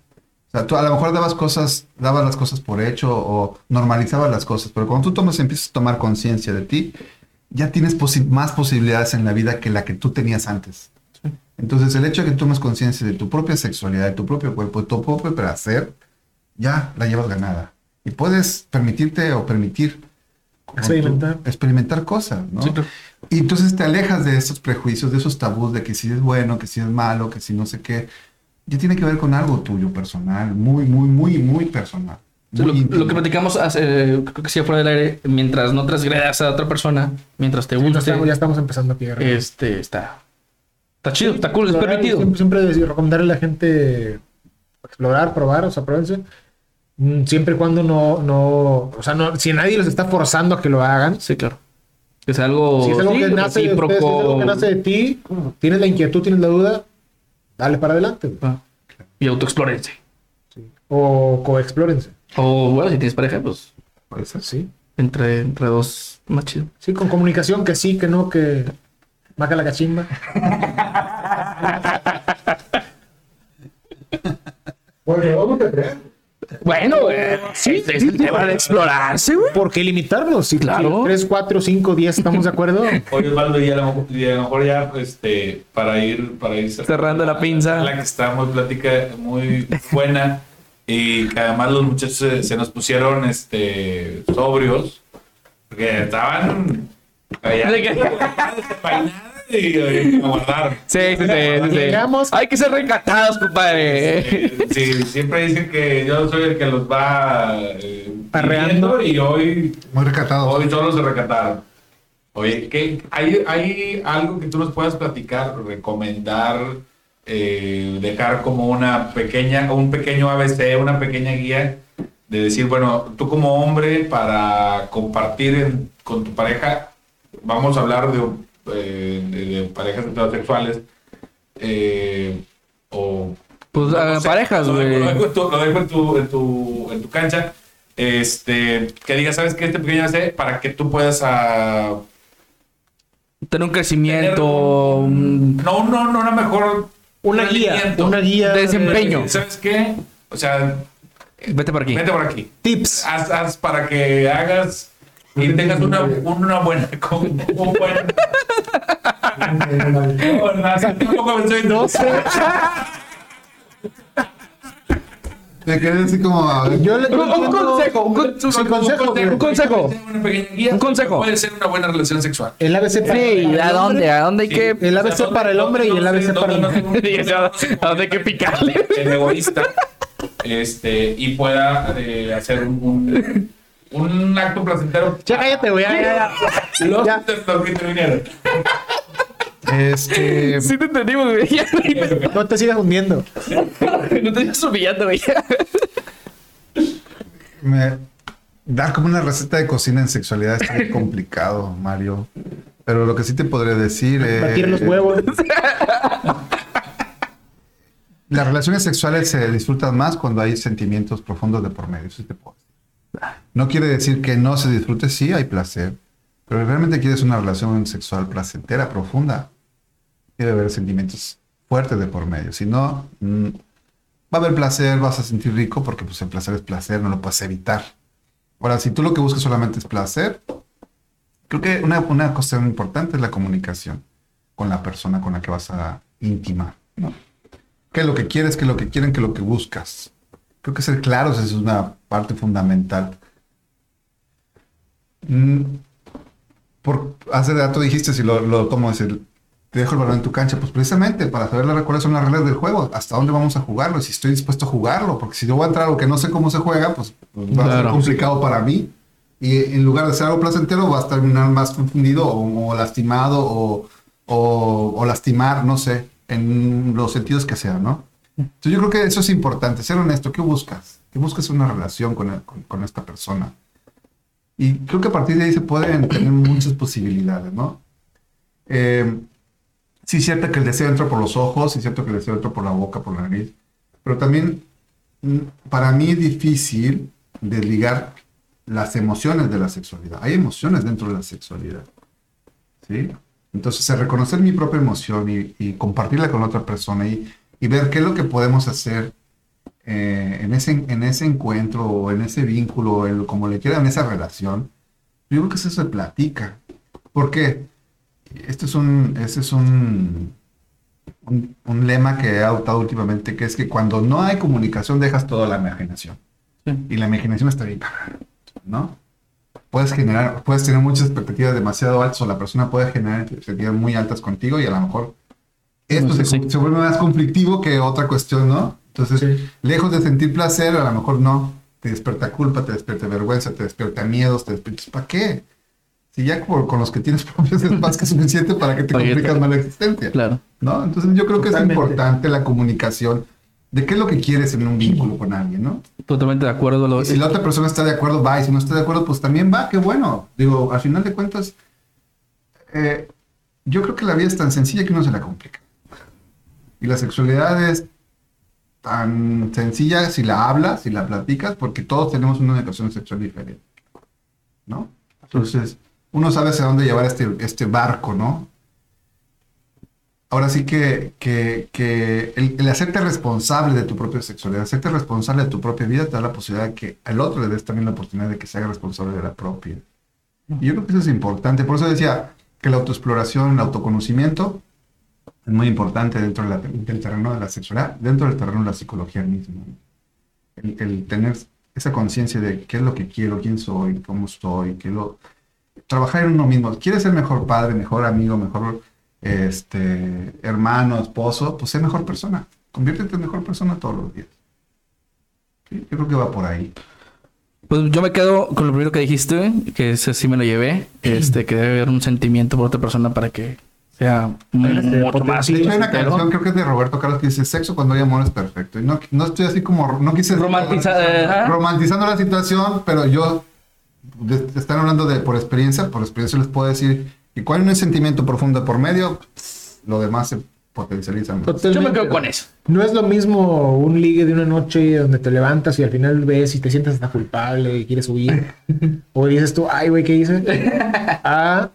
O sea, tú a lo mejor dabas cosas, dabas las cosas por hecho o normalizabas las cosas, pero cuando tú tomas, empiezas a tomar conciencia de ti, ya tienes posi- más posibilidades en la vida que la que tú tenías antes. Entonces, el hecho de que tomes conciencia de tu propia sexualidad, de tu propio cuerpo, de tu propio placer, ya la llevas ganada. Y puedes permitirte o permitir Experimentar. experimentar cosas, ¿no? Sí, claro. Y entonces te alejas de esos prejuicios, de esos tabús de que si es bueno, que si es malo, que si no sé qué. Ya tiene que ver con algo tuyo personal, muy, muy, muy, muy personal. Sí, muy lo, que platicamos hace, creo que sí fuera del aire, mientras no transgredas a otra persona, mientras te guste, estamos, ya estamos empezando a pillar. este, está, está chido, está cool, es permitido. Siempre, siempre decir- recomendarle a la gente explorar, probar, o sea, pruébense. Mm, Siempre y cuando no, no, o sea, no, si nadie los está forzando a que lo hagan. Sí, claro. Que sea algo, Si es algo sí, que nace de ustedes, si es recíproco. algo que nace de ti, tienes la inquietud, tienes la duda, dale para adelante. Ah, Y autoexplórense. O coexplórense. O bueno, si tienes pareja, pues Puede ser. Sí. entre, entre dos, más chido. Sí, con comunicación que sí, que no, que maca la cachimba. Bueno, vamos a creer. Bueno, sí, es el tema de explorarse, güey. ¿Por qué limitarnos? Si Claro. 3, 4, 5, 10, ¿estamos de acuerdo? Oye, Osvaldo, y a lo mejor, y a lo mejor ya, este, para ir, para ir Cerrando la pinza. La que está muy plática, muy buena. Y que además los muchachos se, se nos pusieron, este, sobrios. Porque estaban allá. Y, y aguardaron. Sí, sí, sí. Llegamos. Hay que ser recatados, compadre. Sí, siempre dicen que yo soy el que los va eh, Arreando. pidiendo y hoy Muy recatado. Hoy solo se recataron. Oye, ¿qué, hay, ¿hay algo que tú nos puedas platicar, recomendar, eh, dejar como una pequeña, un pequeño ABC, una pequeña guía de decir, bueno, tú como hombre para compartir en- con tu pareja, vamos a hablar de, eh, de, de parejas heterosexuales eh, o Pues no sé, parejas, lo dejo- güey. Lo dejo, en tu, lo dejo en tu, en tu, en tu cancha. Este, que digas, ¿sabes qué? Este pequeño AC para que tú puedas ah, Tener un crecimiento. no, no, no, una mejor Una guía, una guía De desempeño. ¿Sabes qué? O sea, Vete por aquí. vete por aquí. Tips. Haz, haz para que hagas y tengas una, una buena. con- Un buen. Estoy- Te quedé así como. Yo le Un, un consejo, un, con- Sí, consejo, un consejo. Un consejo. Puede ser una buena relación sexual. El ABC para, Sí, ¿a el dónde? hombre, ¿A dónde hay Sí. que.? El ABC para el hombre y el ABC para. Y eso, ¿A dónde hay que picarle? el egoísta este y pueda eh, hacer un, un, acto placentero Ya cállate, güey. Ya, los, que intervinieron Este. Sí te entendimos, güey. No te sigas hundiendo. No te estás humillando, güey. me- dar como una receta de cocina en sexualidad es muy complicado, Mario. Pero lo que sí te podré decir es. Batir los huevos. Las relaciones sexuales se disfrutan más cuando hay sentimientos profundos de por medio. eso sí te puedo decir. No quiere decir que no se disfrute, sí hay placer. Pero realmente quieres una relación sexual placentera, profunda. Debe haber sentimientos fuertes de por medio. Si no, mm, va a haber placer, vas a sentir rico porque pues, el placer es placer, no lo puedes evitar. Ahora, si tú lo que buscas solamente es placer, creo que una, una cuestión importante es la comunicación con la persona con la que vas a intimar. ¿no? ¿Qué es lo que quieres? ¿Qué es lo que quieren? ¿Qué es lo que buscas? Creo que ser claros es una parte fundamental. Mm, Por hace rato dijiste, si lo, lo tomo, decir, te dejo el balón en tu cancha, pues precisamente para saber las- cuáles son las reglas del juego, hasta dónde vamos a jugarlo, y si estoy dispuesto a jugarlo, porque si yo voy a entrar a algo que no sé cómo se juega, pues, pues va a ser complicado para mí. Y en lugar de ser algo placentero, vas a terminar más confundido o, o lastimado o, o- o lastimar, no sé, en los sentidos que sea, ¿no? Entonces yo creo que eso es importante, ser honesto. ¿Qué buscas? ¿Qué buscas una relación con, el- con- con esta persona? Y creo que a partir de ahí se pueden tener muchas posibilidades, ¿no? Eh, sí es cierto que el deseo entra por los ojos, sí es cierto que el deseo entra por la boca, por la nariz, pero también mm, para mí es difícil desligar las emociones de la sexualidad. Hay emociones dentro de la sexualidad, ¿sí? Entonces, reconocer mi propia emoción y, y compartirla con otra persona y, y ver qué es lo que podemos hacer eh, en, ese, en ese encuentro o en ese vínculo, en- como le quieran, en esa relación, yo creo que eso se platica. ¿Por qué? Este es un, este es un, un, un lema que he adoptado últimamente, que es que cuando no hay comunicación dejas toda la imaginación. Sí. Y la imaginación está bien, ¿no? Puedes generar, puedes tener muchas expectativas demasiado altas o la persona puede generar expectativas muy altas contigo y a lo mejor esto se, sí. se vuelve más conflictivo que otra cuestión, ¿no? Entonces, Sí. lejos de sentir placer, a lo mejor no. Te despierta culpa, te despierta vergüenza, te despierta miedos, te despierta... ¿Para qué? Si ya con, con los que tienes propios es más que suficiente para que te complicas más la existencia. Claro. ¿no? Entonces yo creo que es importante la comunicación de qué es lo que quieres en un vínculo con alguien, ¿no? Totalmente de acuerdo. Lo- si la otra persona está de acuerdo, va, y si no está de acuerdo, pues también va, qué bueno. Digo, al final de cuentas, eh, yo creo que la vida es tan sencilla que uno se la complica. Y la sexualidad es tan sencilla si la hablas, si la platicas, porque todos tenemos una educación sexual diferente, ¿no? Entonces, uno sabe hacia dónde llevar este, este barco, ¿no? Ahora sí que, que, que el, el hacerte responsable de tu propia sexualidad, hacerte responsable de tu propia vida, te da la posibilidad de que al otro le des también la oportunidad de que se haga responsable de la propia. Y yo creo que eso es importante. Por eso decía que la autoexploración, el autoconocimiento es muy importante dentro de la- del terreno de la sexualidad, dentro del terreno de la psicología misma. El, el tener esa conciencia de qué es lo que quiero, quién soy, cómo estoy, qué lo... Trabajar en uno mismo. ¿Quieres ser mejor padre, mejor amigo, mejor este, hermano, esposo? Pues sé mejor persona. Conviértete en mejor persona todos los días. Sí, Yo creo que va por ahí. Pues yo me quedo con lo primero que dijiste, que ese sí me lo llevé, este, que debe haber un sentimiento por otra persona para que sea mucho más De hecho, hay una canción, creo que es de Roberto Carlos, que dice, sexo cuando hay amor es perfecto. Y no, no estoy así como, no quise... Romantiza- eh, ajá. romantizando la situación, pero yo, de- están hablando de por experiencia, por experiencia les puedo decir, y cuando hay un sentimiento profundo por medio, lo demás se potencializa. más. Yo me quedo con eso. No es lo mismo un ligue de una noche donde te levantas y al final ves y te sientes hasta culpable y quieres huir. o dices tú, ay, güey, ¿qué hice? A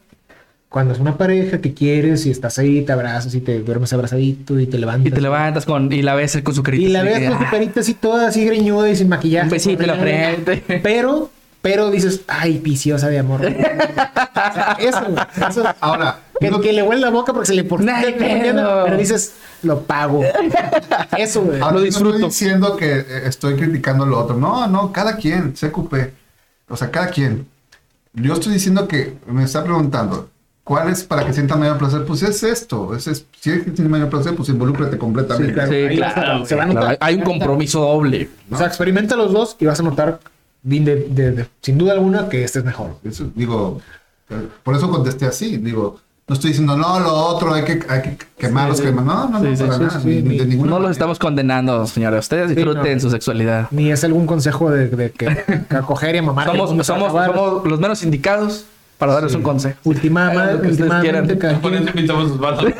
cuando es una pareja que quieres y estás ahí, te abrazas y te duermes abrazadito y te levantas. Y te levantas con, y la ves con su carita. Y la ves con tu ah, carita así toda así greñuda y sin maquillaje. Un besito en la frente. Pero, pero dices, ay, viciosa de amor. O sea, eso, güey, eso. Ahora, Que, no- que le huele la boca porque se le por pedo. pero dices, lo pago. Eso, güey. ahora lo no estoy diciendo que eh, estoy criticando lo otro. No, no, cada quien, CQP. O sea, cada quien. Yo estoy diciendo que me está preguntando, ¿cuál es para que sienta mayor placer? Pues es esto. Es, es- si es que tiene mayor placer, pues involúcrate completamente. Sí, claro. Sí, claro. se va a güey, notar. claro. Hay un compromiso doble. O sea, experimenta los dos y vas a notar, de- de- de- de- sin duda alguna, que este es mejor. Eso, digo, por eso contesté así, digo, no estoy diciendo, no, lo otro, hay que, hay que quemar los sí. cremas. No, no, no, Sí, para sí, nada, sí, ni- ni- de ninguna No los estamos condenando, señores. Ustedes disfruten no. su sexualidad. Ni es algún consejo de, de que, que a coger y mamar. somos los menos indicados para darles un consejo. Ultima- Hagan lo que ustedes últimamente, quieran. cada Por eso invitamos a Osvaldo.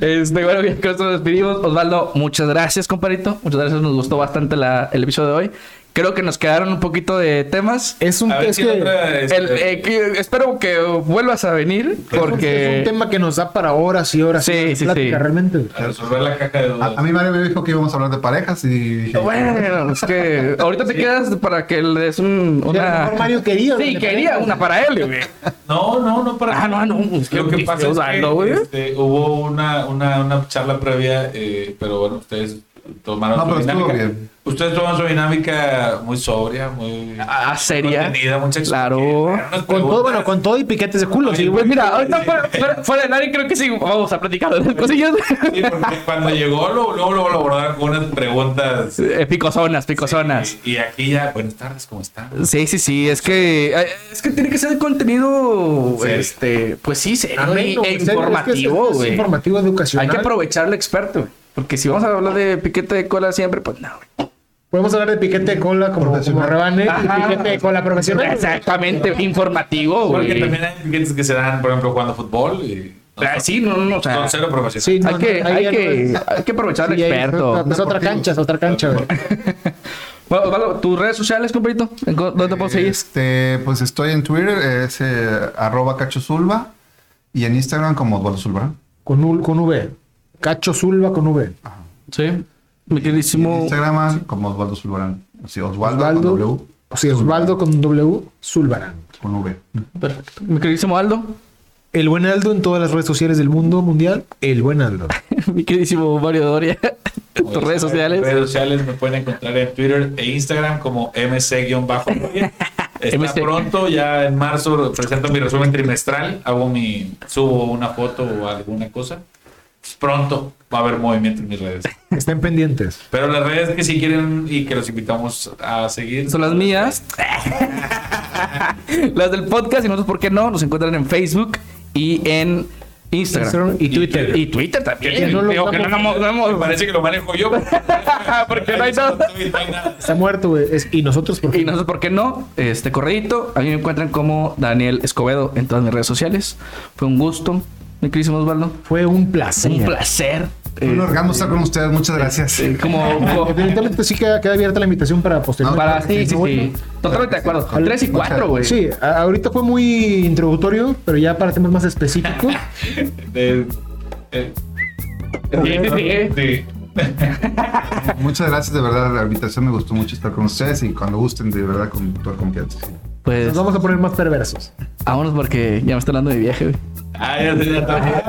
Este, bueno, bien, con esto nos despedimos. Osvaldo, muchas gracias, compadrito. Muchas gracias, nos gustó bastante la- el episodio de hoy. Creo que nos quedaron un poquito de temas. Es un, es que- otra, El- eh, que- espero que vuelvas a venir es porque un tema que nos da para horas y horas Sí, y horas de sí, plática, sí. realmente. A resolver la caja de dudas. A, a mí Mario me dijo que íbamos a hablar de parejas y dije, bueno, es que ahorita te quedas para que le des un, una. mejor Mario quería, Sí, ¿no? quería una para él, güey. No, no, no para Ah, no, no, es que Lo que pasa es que güey. este, hubo una, una, una charla previa, eh, pero bueno, ustedes tomaron No, pero estuvo dinámica. bien. Ustedes toman su dinámica muy sobria, muy Ah, seria. contenida, mucha Claro. Con todo, bueno, con todo y piquetes de culo. sí, Pues güey. mira, ahorita fuera, fuera- fuera de nadie creo que sí vamos a platicar de las cosillas. Sí, porque cuando llegó, luego, lo abordaron con unas preguntas. Eh, picosonas, picosonas. Y, y aquí ya, buenas tardes, ¿cómo están? Sí, sí, sí, es que eh, es que tiene que ser contenido Sí. este, pues sí, serio Ameno, e serio, es que es- informativo, es informativo, Hay educacional. que aprovechar al experto, güey. Porque si vamos a hablar de piquete de cola siempre, pues no, güey. Podemos hablar de piquete de cola como, como rebane Ajá. y piquete de cola profesional. Exactamente, informativo, Porque también hay piquetes que se dan, por ejemplo, jugando fútbol. Y, Ah, sí, no, no, o sea, Son cero profesionales. Sí, no, hay, que, no, ahí hay, ya no que, es- hay que aprovechar al Sí, experto. Es otra cancha, es otra cancha, güey. Bueno, Osvaldo, tus redes sociales, compadrito, ¿En co- ¿dónde te puedo seguir? Este, pues estoy en Twitter, es eh, arroba cachosulva. Y en Instagram como Osvaldo Zulbarán. Con, U- con V. Cacho Zulva con V. Sí, mi En queridísimo. Instagram como Osvaldo Zulbarán. Sí, Osvaldo, con Osvaldo. W. Sí, Osvaldo con W. Zulbarán. Con V. Perfecto. Mi queridísimo Aldo. El buen Aldo en todas las redes sociales del mundo mundial. El buen Aldo. mi queridísimo Mario Doria. tus Pues, redes En sociales. redes sociales me pueden encontrar en Twitter e Instagram como mc-bajo. Está MC. pronto, ya en marzo presento mi resumen trimestral, hago mi, subo una foto o alguna cosa. Pronto va a haber movimiento en mis redes. Estén pendientes. Pero las redes que si quieren y que los invitamos a seguir Son las mías. las del podcast y nosotros, ¿por qué no? Nos encuentran en Facebook y en Instagram. Instagram y Twitter. Y Twitter también. Que no lo Digo que no, usamos. no, no, Me no. parece que lo manejo yo. Porque no hay nada. No hay nada. Está muerto, güey. Es- Y nosotros, ¿por qué? Y nosotros, ¿por qué no? Este corredito. A mí me encuentran como Daniel Escobedo en todas mis redes sociales. Fue un gusto, mi queridísimo Osvaldo. Fue un placer. Un placer. Un Eh, orgasmo estar con ustedes. Muchas gracias. eh, como, como- Definitivamente sí queda, queda abierta la invitación para posterior. para sí, sí, sí. Totalmente de acuerdo. Tres y cuatro, güey. Sí, a- ahorita fue muy introductorio, pero ya para temas más específicos. De- eh, Sí, sí, sí. sí. Muchas gracias, de verdad. La invitación me gustó mucho estar con ustedes y cuando gusten, de verdad, con toda confianza. Pues Nos vamos a poner más perversos. vámonos porque ya me está hablando de viaje, güey. Ah, ya también.